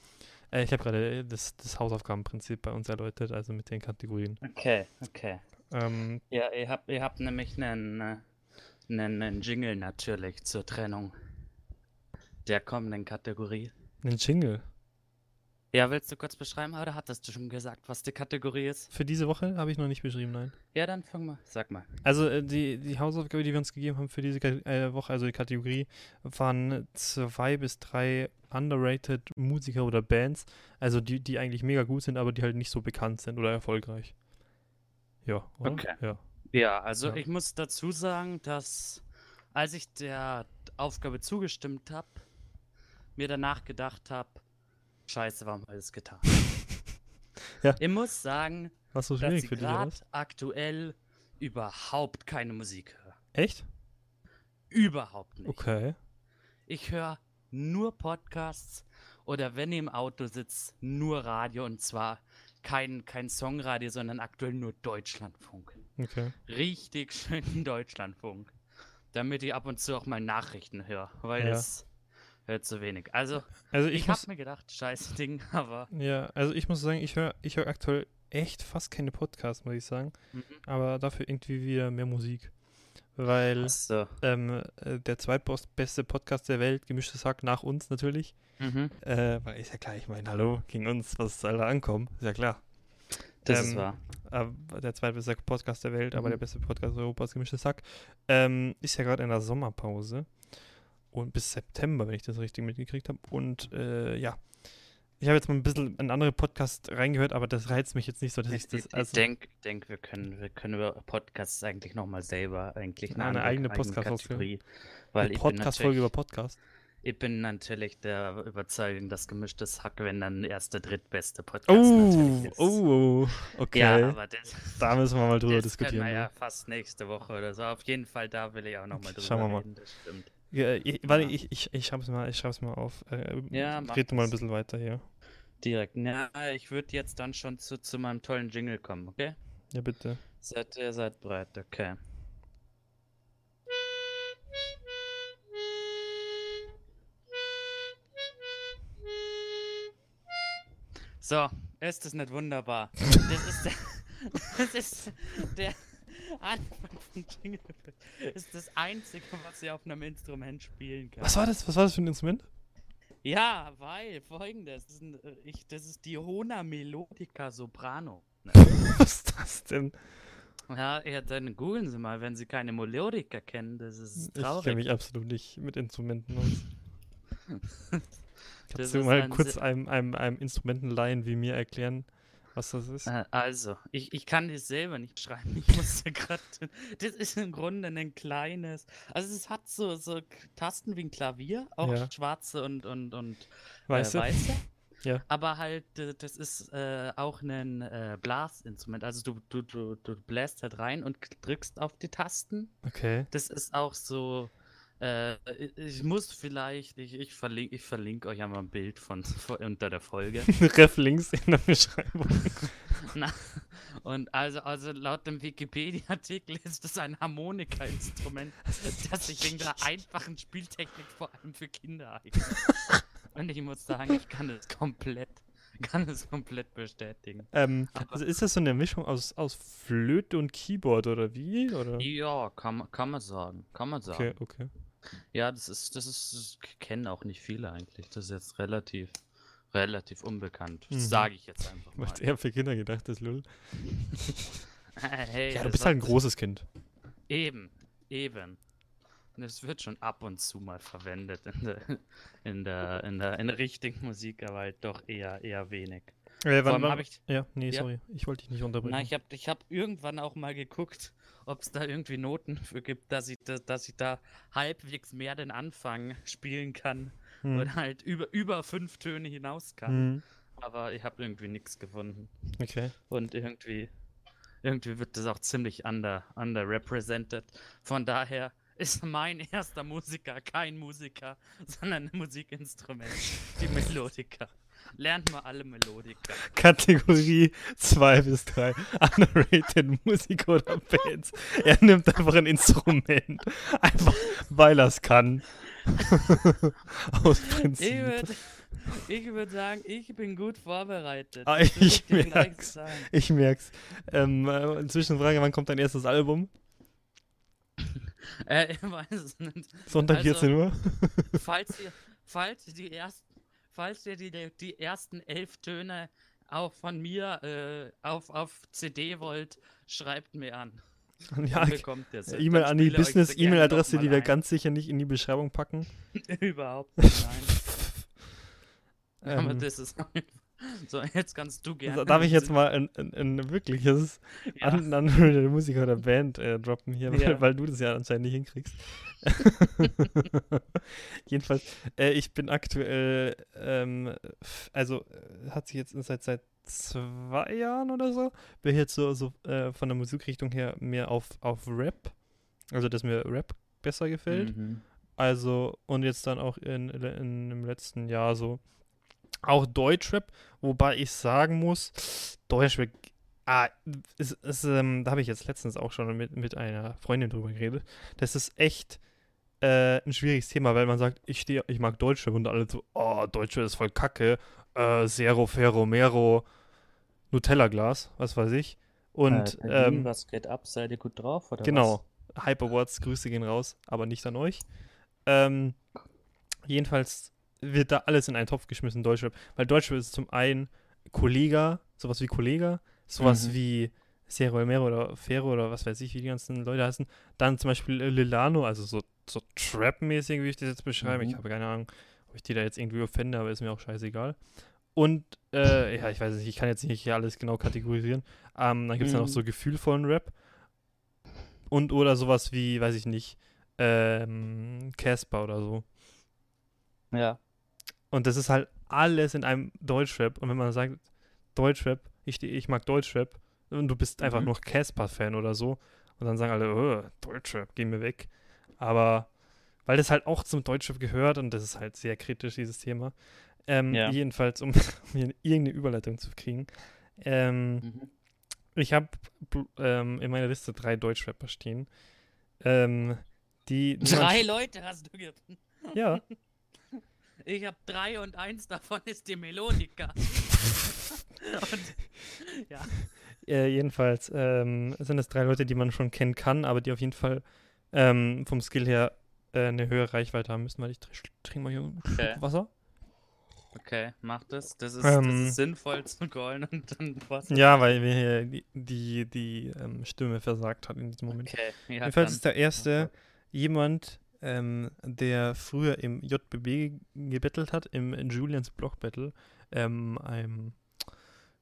Äh, ich habe gerade das, das Hausaufgabenprinzip bei uns erläutert, also mit den Kategorien. Okay, okay. Ähm, Ja, ihr habt, ihr habt nämlich einen, äh, einen, einen Jingle natürlich zur Trennung der kommenden Kategorie. einen Jingle. Ja, willst du kurz beschreiben oder hattest du schon gesagt, was die Kategorie ist? Für diese Woche habe ich noch nicht beschrieben, nein. Ja, dann fang mal, sag mal. Also äh, die, die Hausaufgabe, die wir uns gegeben haben für diese äh, Woche, also die Kategorie, waren zwei bis drei underrated Musiker oder Bands, also die, die eigentlich mega gut sind, aber die halt nicht so bekannt sind oder erfolgreich. Ja, oder? Okay. Ja. Ja, also Ja. ich muss dazu sagen, dass als ich der Aufgabe zugestimmt habe, mir danach gedacht habe, scheiße, warum habe ich das getan? Ja. Ich muss sagen, Was so dass ich gerade aktuell überhaupt keine Musik höre. Echt? Überhaupt nicht. Okay. Ich höre nur Podcasts oder wenn ich im Auto sitze, nur Radio und zwar kein, kein Songradio, sondern aktuell nur Deutschlandfunk. Okay. Richtig schön Deutschlandfunk. Damit ich ab und zu auch mal Nachrichten höre, weil Ja. das hört zu wenig. Also, Also ich, ich, hab muss, mir gedacht, scheiß Ding, aber. ja, also ich muss sagen, ich höre ich hör aktuell echt fast keine Podcasts, muss ich sagen, Mhm. aber dafür irgendwie wieder mehr Musik. Weil So. ähm, äh, der zweitbeste Podcast der Welt, gemischtes Hack, nach uns natürlich, Mhm. Äh, weil ist ja klar, ich meine, hallo, gegen uns, was soll da ankommen? Ist ja klar. Das Ähm, ist wahr. Äh, der zweitbeste Podcast der Welt, aber Mhm. der beste Podcast Europas, gemischtes Sack, ähm, ist ja gerade in der Sommerpause. Und bis September, wenn ich das richtig mitgekriegt habe. Und äh, ja, ich habe jetzt mal ein bisschen in andere Podcasts reingehört, aber das reizt mich jetzt nicht so, dass ich Ich, das. ich, Also, ich denke, denk, wir können, wir können über Podcasts eigentlich nochmal selber eigentlich Eine andere- eigene Podcast-Folge. Eine Podcast-Folge über Podcast. ich bin natürlich der Überzeugung, dass gemischtes Hack, wenn dann erst der drittbeste Podcast Oh, ist. oh, okay. Ja, aber das, da müssen wir mal drüber das diskutieren. wir ne? ja fast nächste Woche oder so. Auf jeden Fall, da will ich auch nochmal drüber Schauen wir mal. reden, das stimmt. Ja, ich, warte, Ja. ich, ich, ich schreib's mal, ich schreib's mal auf. Äh, Ja, mach red du mal ein bisschen weiter hier. Direkt. Ja, ich würde jetzt dann schon zu, zu meinem tollen Jingle kommen, okay? Ja, bitte. Seid ihr seid bereit, okay. So, ist das nicht wunderbar? Das ist der, das ist der Anfang von Jingle. Ist das einzige, was ihr auf einem Instrument spielen kann. Was war das? Was war das für ein Instrument? Ja, weil folgendes, das ist, ein, äh, ich, das ist die Hona Melodica Soprano. Ne? Was ist das denn? Ja, ja, dann googeln Sie mal, wenn Sie keine Melodica kennen, das ist Ich kenne traurig. mich absolut nicht mit Instrumenten aus. Kannst du mal ein kurz einem, einem, einem Instrumentenlaien wie mir erklären, was das ist? Äh, Also, ich, ich kann das selber nicht schreiben. Ich musste gerade. Das ist im Grunde ein kleines. Also, es hat so, so Tasten wie ein Klavier, auch Ja. schwarze und, und, und Weißt äh, weiße. Ja. Aber halt, das ist äh, auch ein äh, Blasinstrument. Also, du, du, du, du bläst halt rein und drückst auf die Tasten. Okay. Das ist auch so. Äh, ich- muss vielleicht, ich, ich verlinke ich verlink euch einmal ein Bild von, von unter der Folge. Ref links in der Beschreibung. Na, und also, also laut dem Wikipedia-Artikel ist es ein Harmonika-Instrument, das sich wegen der einfachen Spieltechnik vor allem für Kinder eignet. Und ich muss sagen, ich kann das komplett, kann es komplett bestätigen. Ähm, also ist das so eine Mischung aus, aus Flöte und Keyboard oder wie? Oder? Ja, kann, kann man sagen. Kann man sagen. Okay, okay. Ja, das ist, das ist, das kennen auch nicht viele eigentlich. Das ist jetzt relativ, relativ unbekannt. Mhm. Sage ich jetzt einfach mal. Was eher für Kinder gedacht ist, Lul. hey, Ja, du bist halt ein großes Kind. Eben, eben. Es wird schon ab und zu mal verwendet in der, in der, in der, in der richtigen Musik, aber halt doch eher, eher wenig. Äh, allem habe ich, ja, nee, Ja. sorry. Ich wollte dich nicht unterbrechen. na, ich habe ich hab irgendwann auch mal geguckt, ob es da irgendwie Noten für gibt, dass ich, da, dass ich da halbwegs mehr den Anfang spielen kann Hm. oder halt über, über fünf Töne hinaus kann. Hm. Aber ich habe irgendwie nichts gefunden. Okay. Und irgendwie, irgendwie wird das auch ziemlich under, underrepresented. Von daher ist mein erster Musiker kein Musiker, sondern ein Musikinstrument. Die Melodika. Lernt mal alle Melodika. Kategorie 2 bis 3. Underrated Musik oder Bands. Er nimmt einfach ein Instrument. Einfach, weil er es kann. Aus Ich Prinzip. würde ich würd sagen, ich bin gut vorbereitet. Ah, ich merk's. Ich merk's. Ähm, äh, Zwischenfrage, wann kommt dein erstes Album? Äh, ich weiß es nicht. Sonntag Also- 14 Uhr? falls ihr, falls die ersten, falls ihr die, die ersten elf Töne auch von mir äh, auf, auf CD wollt, schreibt mir an. Ja. E-Mail an die Business-E-Mail-Adresse, die wir ein. ganz sicher nicht in die Beschreibung packen. Überhaupt nicht, nein. Aber Ähm, das ist. so, jetzt kannst du gerne. darf ich jetzt mal ein, ein, ein wirkliches Ja. an, an Musiker oder Band äh, droppen hier, weil, Ja. weil du das ja anscheinend nicht hinkriegst. Jedenfalls, äh, ich bin aktuell, ähm, also äh, hat sich jetzt seit seit zwei Jahren oder so, bin ich jetzt so, so äh, von der Musikrichtung her mehr auf, auf Rap, also dass mir Rap besser gefällt. Mhm. Also, und jetzt dann auch in, in, im letzten Jahr so auch Deutschrap, wobei ich sagen muss, Deutschrap, ah, ist, ist, ähm, da habe ich jetzt letztens auch schon mit, mit einer Freundin drüber geredet. Das ist echt äh, ein schwieriges Thema, weil man sagt, ich stehe, ich mag Deutschrap und alle so, oh, Deutschrap ist voll kacke, äh, Zero, Ferro, Mero, Nutella-Glas, was weiß ich. Und, äh, ähm, was geht ab? Seid ihr gut drauf? Oder Genau. Hype Awards, Grüße gehen raus, aber nicht an euch. Ähm, jedenfalls wird da alles in einen Topf geschmissen, Deutschrap. Weil Deutschrap ist zum einen Kollega, sowas wie Kollega, sowas Mhm. wie Cero Mero oder Ferro oder was weiß ich, wie die ganzen Leute heißen. Dann zum Beispiel äh, Lilano, also so, so Trap-mäßig, wie ich das jetzt beschreibe. Ich Mhm. habe keine Ahnung, ob ich die da jetzt irgendwie offende, aber ist mir auch scheißegal. Und, äh, ja, ich weiß nicht, ich kann jetzt nicht hier alles genau kategorisieren. Ähm, dann gibt es ja noch Mhm. so gefühlvollen Rap. Und oder sowas wie, weiß ich nicht, ähm, Casper oder so. Ja. Und das ist halt alles in einem Deutschrap. Und wenn man sagt, Deutschrap, ich, ich mag Deutschrap, und du bist einfach Mhm. nur Casper-Fan oder so, und dann sagen alle, oh, Deutschrap, geh mir weg. Aber weil das halt auch zum Deutschrap gehört und das ist halt sehr kritisch, dieses Thema. Ähm, Ja. Jedenfalls, um mir irgendeine Überleitung zu kriegen. Ähm, Mhm. ich habe ähm, in meiner Liste drei Deutschrapper stehen. Ähm, die, Drei Leute hast du ge Ja, Ich habe drei und eins davon ist die Melodika. und, ja. Äh, jedenfalls ähm, sind es drei Leute, die man schon kennen kann, aber die auf jeden Fall ähm, vom Skill her äh, eine höhere Reichweite haben müssen, weil ich tr- trinke mal hier einen Schluck Okay. Wasser. Okay, mach das. Das ist, das Ähm. ist sinnvoll zu callen und dann was. Ja, weil mir hier die, die, die ähm, Stimme versagt hat in diesem Moment. Okay, ja, Jedenfalls ist der erste jemand, ähm, der früher im JBB gebettelt hat, im Julians Block Battle, ähm, einem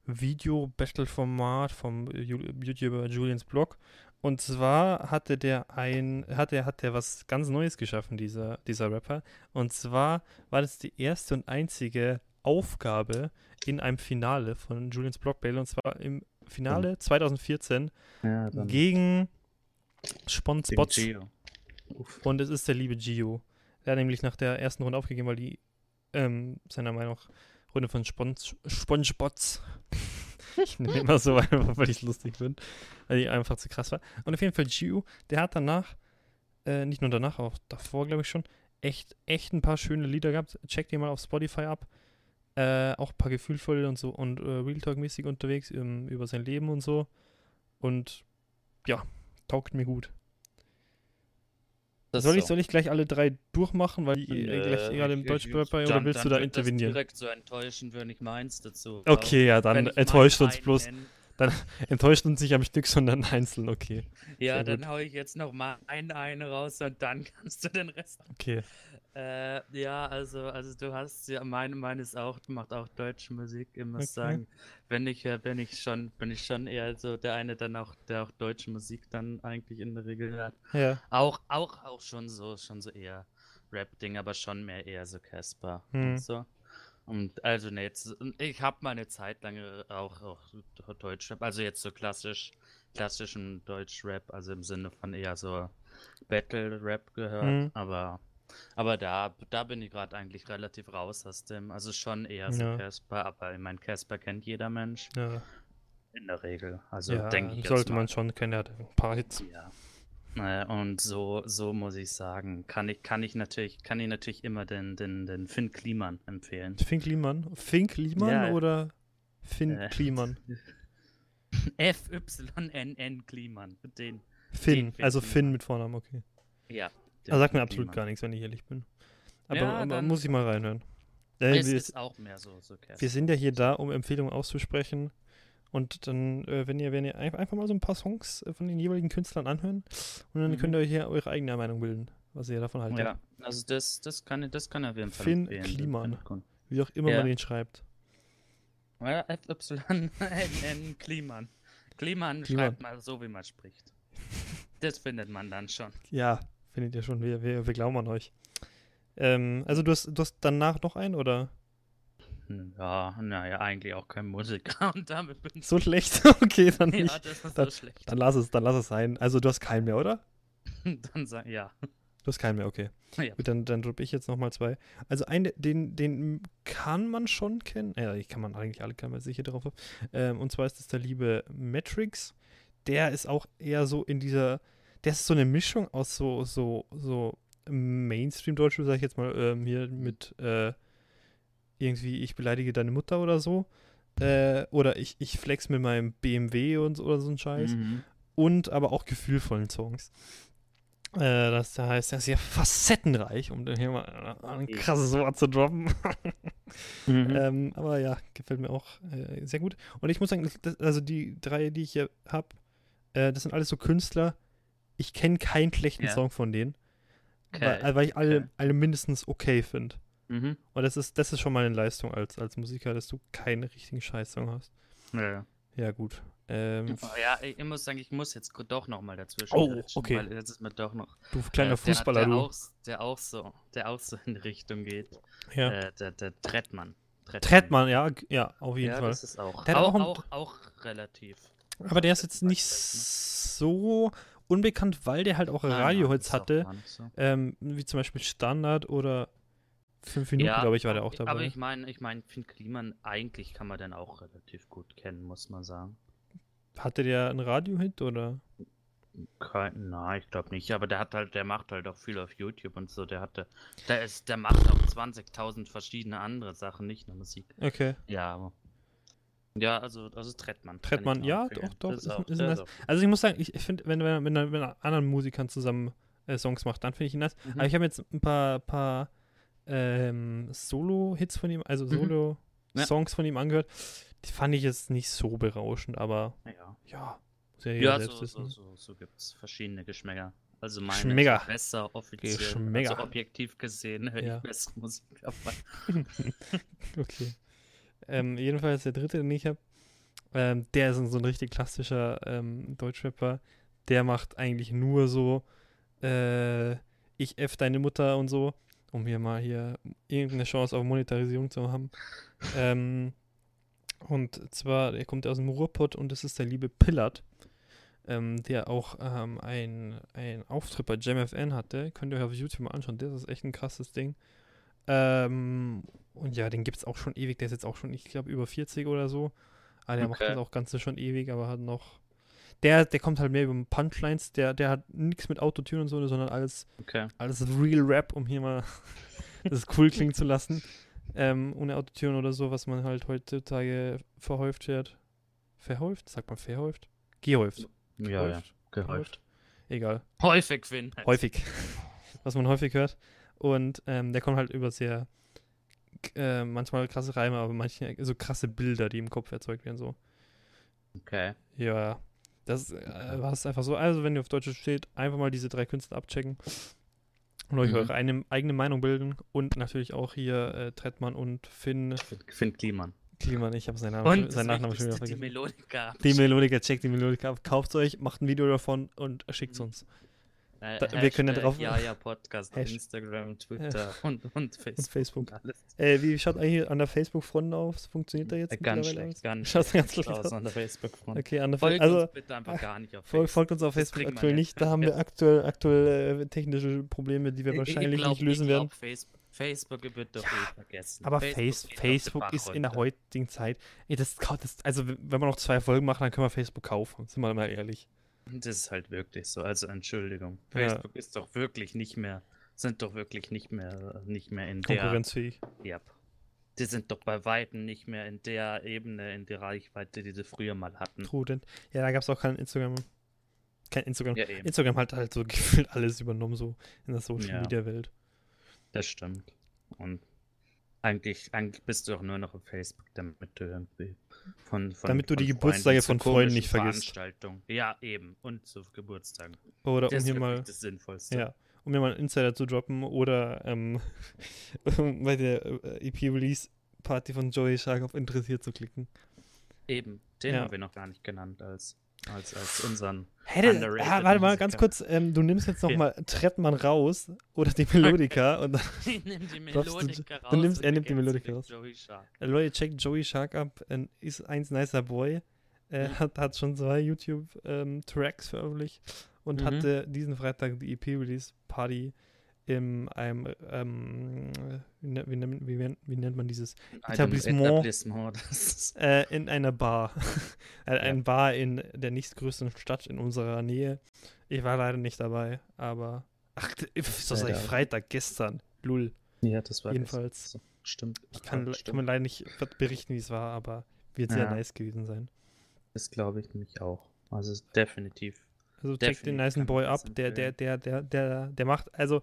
Video-Battle-Format vom YouTuber Julians Blog. Und zwar hatte der ein, hat er, hat er was ganz Neues geschaffen, dieser, dieser Rapper. Und zwar war das die erste und einzige Aufgabe in einem Finale von Julians Block Battle. Und zwar im Finale 2014 Ja, gegen Spon Dem Spots. Gio. Uff. Und es ist der liebe Gio. Der hat nämlich nach der ersten Runde aufgegeben, weil die ähm, seiner Meinung nach Runde von Spon Spongespots. ich nehme immer so einfach, weil ich lustig finde. Weil die einfach zu krass war. Und auf jeden Fall Gio, der hat danach, äh, nicht nur danach, auch davor, glaube ich schon, echt, echt ein paar schöne Lieder gehabt. Checkt ihr mal auf Spotify ab. Äh, auch ein paar gefühlvolle und so und äh, Real Talk-mäßig unterwegs ähm, über sein Leben und so. Und ja, taugt mir gut. Das Soll ich, so. soll ich gleich alle drei durchmachen, weil die äh, gleich gerade im ich- Deutschrapper oder dann- willst du da wird das intervenieren? direkt so enttäuschen, wenn ich meins dazu. Okay, ja, dann enttäuscht uns bloß. Einen- Enttäuscht uns nicht am Stück, sondern einzeln, okay. Ja, Sehr dann gut. hau ich jetzt noch mal einen, eine raus und dann kannst du den Rest. Okay. Äh, ja, also, also du hast ja, meine, ist auch, macht auch deutsche Musik. Ich muss Okay. sagen, wenn ich, äh, bin ich schon, bin ich schon eher so der eine dann auch, der auch deutsche Musik dann eigentlich in der Regel hört. Ja. Auch, auch, auch schon so, schon so eher Rap-Ding, aber schon mehr eher so Casper Hm. und so. Und also ne, jetzt, ich habe mal eine Zeit lang äh, auch, auch Deutschrap, also jetzt so klassisch, klassischen Deutschrap, also im Sinne von eher so Battle-Rap gehört, Hm. aber aber da, da bin ich gerade eigentlich relativ raus aus dem, also schon eher so Ja. Casper, aber ich meine, Casper kennt jeder Mensch ja. in der Regel, also ja, denke ich sollte man schon kennen. Er hat ein paar Hits. Ja. Äh, Und so, so muss ich sagen, kann ich, kann ich natürlich, kann ich natürlich immer den, den, den Finn Kliman empfehlen. Fink Liemann. Fink Liemann Ja. oder Finn Äh, Kliman? F-Y-N-N Kliman. Den. Finn, Finn also Kliman. Finn mit Vornamen, okay. Ja. Er sagt mir Finn absolut Kliman. gar nichts, wenn ich ehrlich bin. Aber, Ja, aber muss ich mal reinhören. Äh, wir, ist auch mehr so, so wir sind ja hier da, um Empfehlungen auszusprechen. Und dann, äh, wenn ihr, wenn ihr ein- einfach mal so ein paar Songs äh, von den jeweiligen Künstlern anhören und dann Mhm. könnt ihr euch hier eure eigene Meinung bilden, was ihr davon haltet. Ja, also das, das kann, das kann er Fall Finn empfehlen. Kliman. Wie auch immer Ja. man den schreibt. Ja, Kliman. Kliman Kliman. schreibt mal so, wie man spricht. Das findet man dann schon. Ja, findet ihr schon. Wir, wir, wir glauben an euch. Ähm, also du hast, du hast danach noch einen oder? Hm, Ja, naja, eigentlich auch kein Musiker und damit bin ich. So schlecht? okay, dann Ja, nicht. das ist dann- so schlecht. Dann lass es, dann lass es sein. Also du hast keinen mehr, oder? Dann sag ja. Du hast keinen mehr, okay. Ja. Gut, dann, dann droppe ich jetzt nochmal zwei. Also einen, den, den kann man schon kennen. Ja, ich kann man eigentlich alle kennen, weil ich hier drauf habe. Ähm, und zwar ist das der liebe Matrix. Der ist auch eher so in dieser, der ist so eine Mischung aus so, so, so Mainstream-Deutsch, sag ich jetzt mal, ähm, hier mit äh, irgendwie, ich beleidige deine Mutter oder so. Äh, oder ich, ich flex mit meinem BMW und so, oder so ein Scheiß Mhm. und aber auch gefühlvollen Songs. Äh, das heißt, er ist sehr facettenreich, um hier mal ein krasses Wort zu droppen. Mhm. ähm, aber ja, gefällt mir auch äh, sehr gut. Und ich muss sagen, das, also die drei, die ich hier habe, äh, das sind alles so Künstler. Ich kenne keinen schlechten Ja. Song von denen, Okay, weil, weil ich alle, okay. alle mindestens okay finde. Mhm. Und das ist, das ist schon mal eine Leistung als, als Musiker, dass du keinen richtigen Scheißsong hast. Ja. Ja, gut. Ähm, ja, ich, muss sagen, ich muss jetzt doch nochmal dazwischen. Oh, okay. Weil jetzt ist mir doch noch. du kleiner äh, Fußballer, der, der du. Auch, der, auch so, der auch so in die Richtung geht. ja. Äh, der, der Trettmann. Trettmann, ja, g- ja, auf jeden ja, Fall. das ist auch. Der auch, auch auch, relativ. Aber der ist jetzt nicht Erfolgreich, so unbekannt, weil der halt auch Radiohits hatte, so. ähm, wie zum Beispiel Standard oder fünf Minuten, Ja, glaube ich, war der auch dabei. Aber ich meine, ich meine, Finn Kliman, eigentlich kann man den auch relativ gut kennen, muss man sagen. Hatte der einen Radiohit oder? Kein, nein, ich glaube nicht. Aber der hat halt, der macht halt auch viel auf YouTube und so. Der hatte, der ist, der macht auch 20.000 verschiedene andere Sachen, nicht nur Musik. Okay. Ja, aber. Ja, also, also Trettmann. Trettmann, ja, empfehlen. doch, doch, ist- auch, ist nice. Also ich muss sagen, ich, ich finde, wenn, wenn, wenn, er- wenn er anderen Musikern zusammen äh, Songs macht, dann finde ich ihn nice. Mhm. Aber ich habe jetzt ein paar, paar ähm, Solo-Hits von ihm, also Mhm. Solo-Songs von ihm angehört. Die fand ich jetzt nicht so berauschend, aber Ja, ja, ja ja so, so, so, so gibt es verschiedene Geschmäcker. Also meine Geschmäcker. ist besser offiziell. Geschmäcker. Also objektiv gesehen höre Ja. ich bessere Musik. Okay. Ähm, jedenfalls der dritte, den ich habe, ähm, der ist so ein richtig klassischer ähm, Deutschrapper. Der macht eigentlich nur so, äh, ich F deine Mutter und so, um hier mal hier irgendeine Chance auf Monetarisierung zu haben. ähm, und zwar, der kommt aus dem Ruhrpott und das ist der liebe Pillard, ähm, der auch ähm, ein, ein Auftritt bei JamFN hatte. Könnt ihr euch auf YouTube mal anschauen, das ist echt ein krasses Ding. Ähm, und ja, den gibt es auch schon ewig. Der ist jetzt auch schon, ich glaube, über 40 oder so. Aber der macht Okay. das auch Ganze schon ewig, aber hat noch. Der, der kommt halt mehr über Punchlines. Der, der hat nichts mit Autotune und so, sondern alles, okay. alles Real Rap, um hier mal das cool klingen zu lassen. ähm, ohne Autotune oder so, was man halt heutzutage verhäuft hört. Verhäuft? Sagt man verhäuft? Gehäuft. Ja, ja. Gehäuft? Gehäuft. Egal. Häufig, Finn. Häufig. was man häufig hört. Und ähm, der kommt halt über sehr äh, manchmal krasse Reime, aber manche so krasse Bilder, die im Kopf erzeugt werden. So. Okay. Ja, das äh, war es einfach so. Also, wenn ihr auf Deutsch steht, einfach mal diese drei Künstler abchecken und euch Mhm. eure eine, eigene Meinung bilden. Und natürlich auch hier äh, Trettmann und Finn Finn Kliman. Kliman. Ich habe seinen, Namen, Und seinen Nachnamen schon wieder die vergessen. Melodika. Die Melodika, checkt die Melodika ab, kauft euch, macht ein Video davon und schickt es Mhm. uns. Äh, Da- wir können ja Hashtag drauf- Ja, ja, Podcast, Hash- Instagram, Twitter und, und Und Facebook. Facebook. Alles. Äh, wie schaut eigentlich an der Facebook-Front aus? Funktioniert da jetzt Äh, ganz schlecht, ganz Schaut ganz schlecht aus aus. an der Facebook-Front. Okay, an der Folgt also, uns bitte einfach gar nicht auf Facebook. folgt uns auf Das Facebook aktuell nicht. Da haben wir aktuell, aktuell äh, technische Probleme, die wir Ich- ich wahrscheinlich glaub- nicht lösen werden. Facebook, Facebook wird doch eh vergessen. Aber Face, Facebook Bach ist in der heutigen Zeit. Ey, das, das, also, wenn wir noch zwei Folgen machen, dann können wir Facebook kaufen. Sind wir mal ehrlich. Das ist halt wirklich so, also Entschuldigung. Ja. Facebook ist doch wirklich nicht mehr, sind doch wirklich nicht mehr, nicht mehr in der, Konkurrenzfähig. Yep. Die sind doch bei Weitem nicht mehr in der Ebene, in der Reichweite, die sie früher mal hatten. Trudent. Ja, da gab es auch kein Instagram. Kein Instagram. Ja. Instagram hat halt so gefühlt alles übernommen, so in der Social Ja. Media Welt. Das stimmt. Und eigentlich, eigentlich bist du auch nur noch auf Facebook, damit du irgendwie von, von Damit du die Geburtstage von Freunden nicht vergisst. Ja, eben. Und zu Geburtstagen. Oder Das um hier mal. das Sinnvollste. Ja, um mir mal einen Insider zu droppen oder ähm, bei der äh, EP-Release-Party von Joey Shark auf interessiert zu klicken. Eben. Den Ja. haben wir noch gar nicht genannt als, als, als unseren. Underrated ah, warte mal ganz kurz, ähm, du nimmst jetzt nochmal Trettmann raus oder die Melodika und dann, Ich nimm die du- Melodika du raus. nimmst- und er nimmt die Melodika raus. Joey Shark. äh, Leute, checkt Joey Shark ab, äh, ist eins nicer Boy, äh, Mhm. hat, hat schon zwei YouTube-Tracks veröffentlicht und Mhm. hatte diesen Freitag die EP-Release-Party in einem, ähm, wie, ne- wie, nennt- wie, wie nennt man dieses? Etablissement. Etablissement. Das ist, Äh, in einer Bar. äh, Ein Bar in der nächstgrößten Stadt in unserer Nähe. Ich war leider nicht dabei, aber. Ach, d- wieso sag ich Leider. Freitag, gestern? Lull. ja, das war Jedenfalls. So, stimmt. Ich kann, Ja, le- kann mir leider nicht berichten, wie es war, aber wird sehr Ja. nice gewesen sein. Das glaube ich nämlich auch. Also ist definitiv. Also check den kann Boy ab, das der, der, der, der, der, der macht, also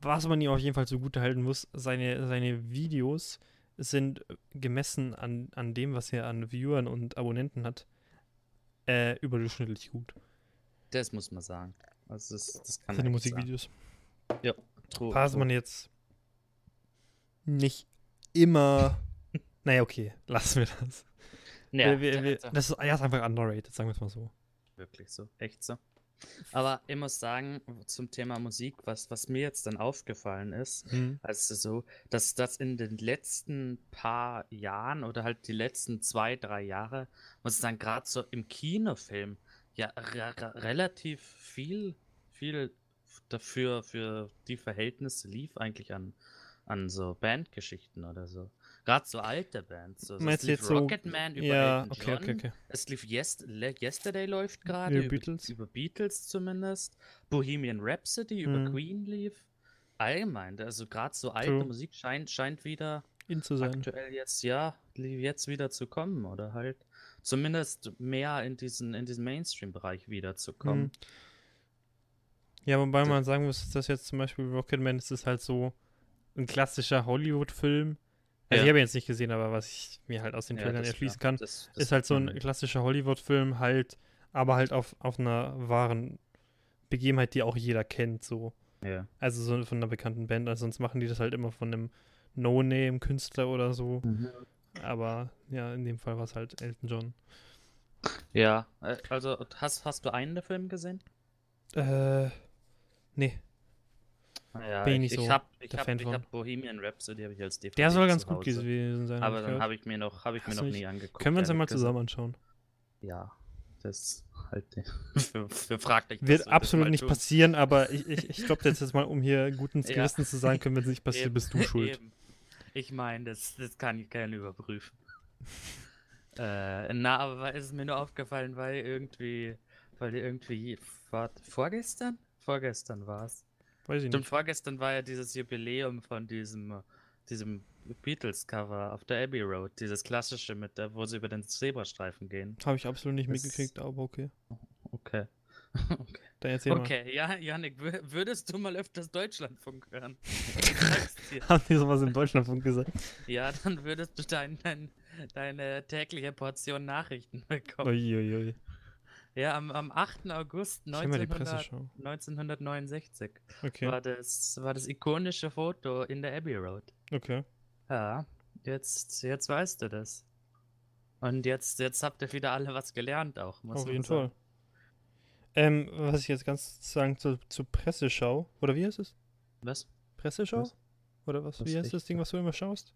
was man ihm auf jeden Fall zugute halten muss, seine, seine Videos sind gemessen an, an dem, was er an Viewern und Abonnenten hat, äh, überdurchschnittlich gut. Das muss man sagen. Also das, das kann Seine Musikvideos. Ja. True, Passt true. man jetzt nicht immer. naja, okay, lassen wir das. Ja, wir, wir, wir, das ist, er ist einfach underrated, sagen wir es mal so. Wirklich so, echt so. Aber ich muss sagen, zum Thema Musik, was, was mir jetzt dann aufgefallen ist, also so, dass das in den letzten paar Jahren oder halt die letzten zwei, drei Jahre, muss ich sagen, gerade so im Kinofilm, ja, re re relativ viel, viel dafür, für die Verhältnisse lief eigentlich an, an so Bandgeschichten oder so. Gerade so alte Bands. So, so Meinst es du lief jetzt so- Rocketman über Ja, Elton okay, okay, John, okay. es lief Yes Yesterday läuft gerade. Über Über Beatles? Über Beatles zumindest. Bohemian Rhapsody über Mhm. Queen lief. Allgemein, also gerade so alte True. Musik scheint, scheint wieder Ihn zu sein. aktuell jetzt, ja, jetzt wieder zu kommen oder halt zumindest mehr in diesen, in diesen Mainstream-Bereich wiederzukommen. Mhm. Ja, wobei So. man sagen muss, dass jetzt zum Beispiel Rocketman ist es halt so ein klassischer Hollywood-Film. Also Ja. ich habe ihn jetzt nicht gesehen, aber was ich mir halt aus den Ja, Trailern erschließen kann, das- das ist halt so ein klassischer Hollywood-Film, halt, aber halt auf, auf einer wahren Begebenheit, die auch jeder kennt, so. Ja. Also so von einer bekannten Band, also sonst machen die das halt immer von einem No-Name-Künstler oder so. Mhm. Aber ja, in dem Fall war es halt Elton John. Ja, äh, also hast, hast du einen der Filme gesehen? Äh, nee. Ja, Bin ich ich, nicht ich so hab, ich der hab, Fan ich von. hab Bohemian Rhapsody habe ich als DVD Der soll ganz gut gewesen sein. Aber hab dann habe ich mir noch, habe ich mir noch nie angeguckt. Können wir uns ja mal zusammen anschauen. Ja, das halt für, für fraglich. Wird absolut nicht tun. passieren, aber ich, ich, ich glaube jetzt, jetzt mal, um hier guten Ja. Gewissens zu sagen, können wir nicht passieren, bist du schuld. Eben. Ich meine, das, das kann ich gerne überprüfen. äh, na, aber ist es mir nur aufgefallen, weil irgendwie, weil irgendwie war, vorgestern? Vorgestern war es. Weiß ich Stimmt, nicht. vorgestern war ja dieses Jubiläum von diesem, diesem Beatles-Cover auf der Abbey Road. Dieses klassische, mit der, wo sie über den Zebrastreifen gehen. Habe ich absolut nicht Das- mitgekriegt, aber okay. Okay. okay. Dann erzähl Okay, ja, Janik, wür- würdest du mal öfters Deutschlandfunk hören? Mal. Haben die sowas in Deutschlandfunk gesagt? Ja, dann würdest du dein, dein, deine tägliche Portion Nachrichten bekommen. Uiuiui. Ja, am, am 8. August Ich kenn mal die 1900, Presseschau. 1969 Okay, war, das, war das ikonische Foto in der Abbey Road. okay. Ja, jetzt, jetzt weißt du das. Und jetzt, jetzt habt ihr wieder alle was gelernt auch, muss Auf jeden. Fall. Ähm, was ich jetzt ganz sagen zur, zur Presseschau, oder wie heißt es? Was? Presseschau? Was? Oder was? Was Wie heißt das Ding, was du immer schaust?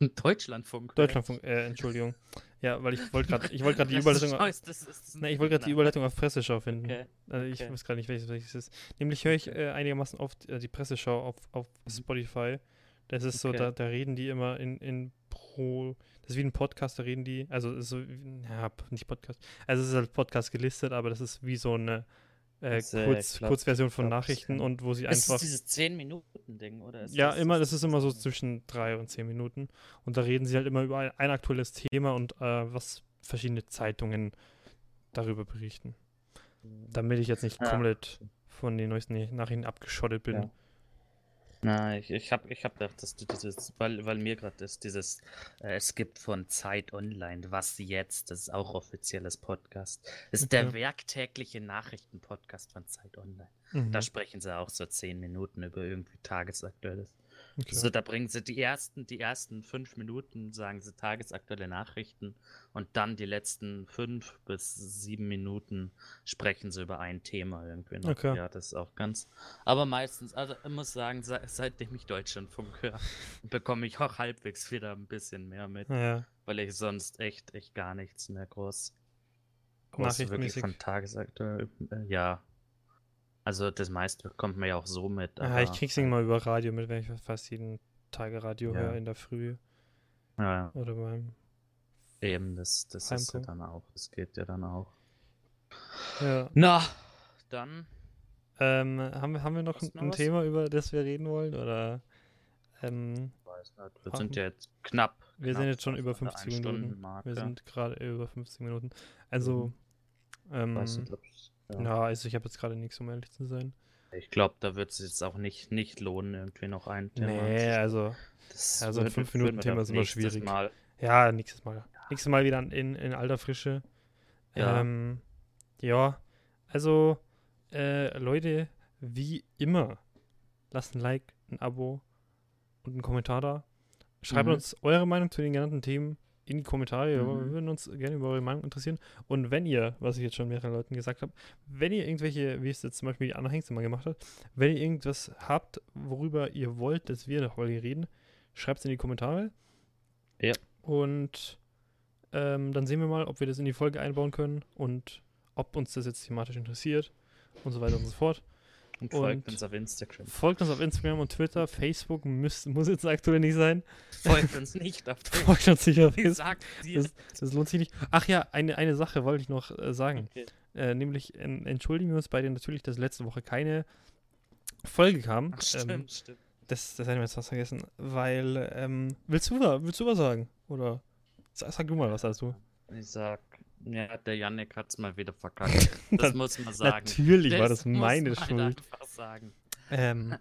Deutschlandfunk. Deutschlandfunk, äh, Entschuldigung. Ja, weil ich wollte gerade ich wollte gerade die ist Überleitung scheiß, das ist- Ne, ich wollte gerade die Überleitung auf Presseschau finden. Okay. Also ich okay. weiß gerade nicht, welches, welches ist. Nämlich höre ich äh, einigermaßen oft äh, die Presseschau auf, auf Spotify. Das ist so, Okay. da, da reden die immer in, in pro. Das ist wie ein Podcast, da reden die. Also ist so, ja, nicht Podcast. Also es ist halt Podcast gelistet, aber das ist wie so eine äh, Das, Kurz, Kurzversion von glaub, das Nachrichten und wo sie Ist einfach. es dieses 10-Minuten-Ding, oder? Ist Ja, immer, das ist immer so das- zwischen drei und zehn Minuten. Und da reden sie halt immer über ein, ein aktuelles Thema und äh, was verschiedene Zeitungen darüber berichten. Damit ich jetzt nicht Ja. komplett von den neuesten Nachrichten abgeschottet bin. Ja. Na, ich, ich habe ich hab gedacht, dass du dieses, weil, weil mir gerade ist, dieses, äh, es gibt von Zeit Online, was jetzt, das ist auch offizielles Podcast. Das ist der Okay. werktägliche Nachrichten-Podcast von Zeit Online. Mhm. Da sprechen sie auch so zehn Minuten über irgendwie Tagesaktuelles. Okay. Also da bringen sie die ersten, die ersten fünf Minuten, sagen sie tagesaktuelle Nachrichten und dann die letzten fünf bis sieben Minuten sprechen sie über ein Thema irgendwie noch. Okay. Ja, das ist auch ganz. Aber meistens, also ich muss sagen, se seitdem ich Deutschlandfunk höre, bekomme ich auch halbwegs wieder ein bisschen mehr mit, ja, weil ich sonst echt, echt gar nichts mehr groß, groß wirklich von tagesaktuell, äh, ja. Also das meiste bekommt man ja auch so mit. ah, ich krieg's halt- immer über Radio mit, wenn ich fast jeden Tag Radio Ja. höre in der Früh Ja, oder beim. Eben, das, das ist ja dann auch. Das geht ja dann auch. Ja. Na, dann. Ähm, haben, wir- haben wir noch ein, noch? Thema, über das wir reden wollen? Oder ähm, Weiß nicht, wir sind ja jetzt knapp. wir knapp sind jetzt schon über an der 50 Minuten. Wir sind gerade über 50 Minuten. Also, ähm, Weiß nicht, ja. ja, also ich habe jetzt gerade nichts, um ehrlich zu sein. Ich glaube, da wird es jetzt auch nicht, nicht lohnen, irgendwie noch ein Thema. Nee, also, das ja, so ein würden- fünf Minuten würden wir Thema dann ist immer nächstes schwierig. Mal. ja, nächstes Mal. Nächstes Mal wieder in, in alter Frische. Ja. Ähm, ja, also, äh, Leute, wie immer, lasst ein Like, ein Abo und einen Kommentar da. Schreibt Mhm. uns eure Meinung zu den genannten Themen in die Kommentare. Wir Mhm. würden uns gerne über eure Meinung interessieren. Und wenn ihr, was ich jetzt schon mehreren Leuten gesagt habe, wenn ihr irgendwelche, wie es jetzt zum Beispiel die Anna Hengste mal gemacht hat, wenn ihr irgendwas habt, worüber ihr wollt, dass wir noch Folge reden, schreibt es in die Kommentare. Ja. Und ähm, dann sehen wir mal, ob wir das in die Folge einbauen können und ob uns das jetzt thematisch interessiert und so weiter und so fort. Und folgt Und- uns auf Instagram. Folgt uns auf Instagram und Twitter. Facebook muss, muss jetzt aktuell nicht sein. Folgt uns nicht auf Twitter. Folgt uns nicht auf Facebook. dir? Das lohnt sich nicht. Ach ja, eine, eine Sache wollte ich noch äh, sagen. Okay. Äh, nämlich en- entschuldigen wir uns bei denen natürlich, dass letzte Woche keine Folge kam. Ach, stimmt, Ähm, stimmt. das, das hätten wir jetzt fast vergessen. Weil, ähm, willst du, willst du was sagen? Oder sag, sag du mal was, also. Ich sag, ja, der Yannick hat's mal wieder verkackt. Das muss man sagen. Natürlich war das meine Schuld. einfach sagen. Ähm,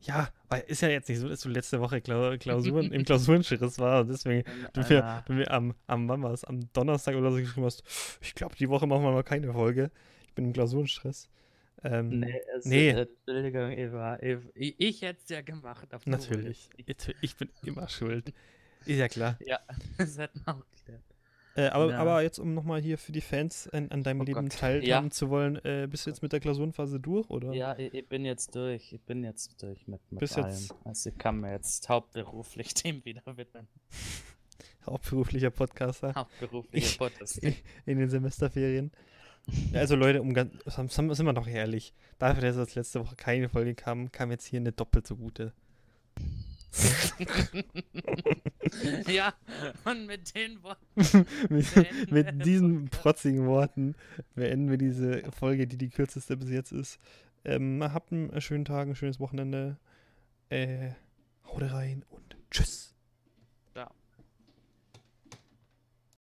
ja, weil ist ja jetzt nicht so, dass du letzte Woche Klau Klausuren, im Klausurenschritt war und deswegen du mir, du mir am, am, wann war's? am Donnerstag oder so geschrieben hast, ich glaube, die Woche machen wir mal keine Folge. Ich bin im Klausurenstress. Ähm, Nee, es, Nee. äh, Entschuldigung, Eva, Eva, ich, ich hätte es ja gemacht. Natürlich. Ich bin immer schuld. Ist ja klar. Ja, das hätten wir auch geklärt. Äh, aber, Ja. aber jetzt, um nochmal hier für die Fans an, an deinem Oh Leben Gott. teilhaben Ja. zu wollen, äh, bist du jetzt mit der Klausurenphase durch, oder? Ja, ich, ich bin jetzt durch. Ich bin jetzt durch mit, mit Bis allem. jetzt- Also ich kann mir jetzt hauptberuflich dem wieder widmen. Hauptberuflicher Podcaster Hauptberuflicher Podcast. in den Semesterferien. Also Leute, um ganz, sind wir doch ehrlich, dafür, dass jetzt letzte Woche keine Folge kam, kam jetzt hier eine doppelt so gute. ja, und mit den Worten. mit, mit diesen protzigen Worten beenden wir diese Folge, die die kürzeste bis jetzt ist. Ähm, habt einen schönen Tag, ein schönes Wochenende. Äh, haut rein und tschüss.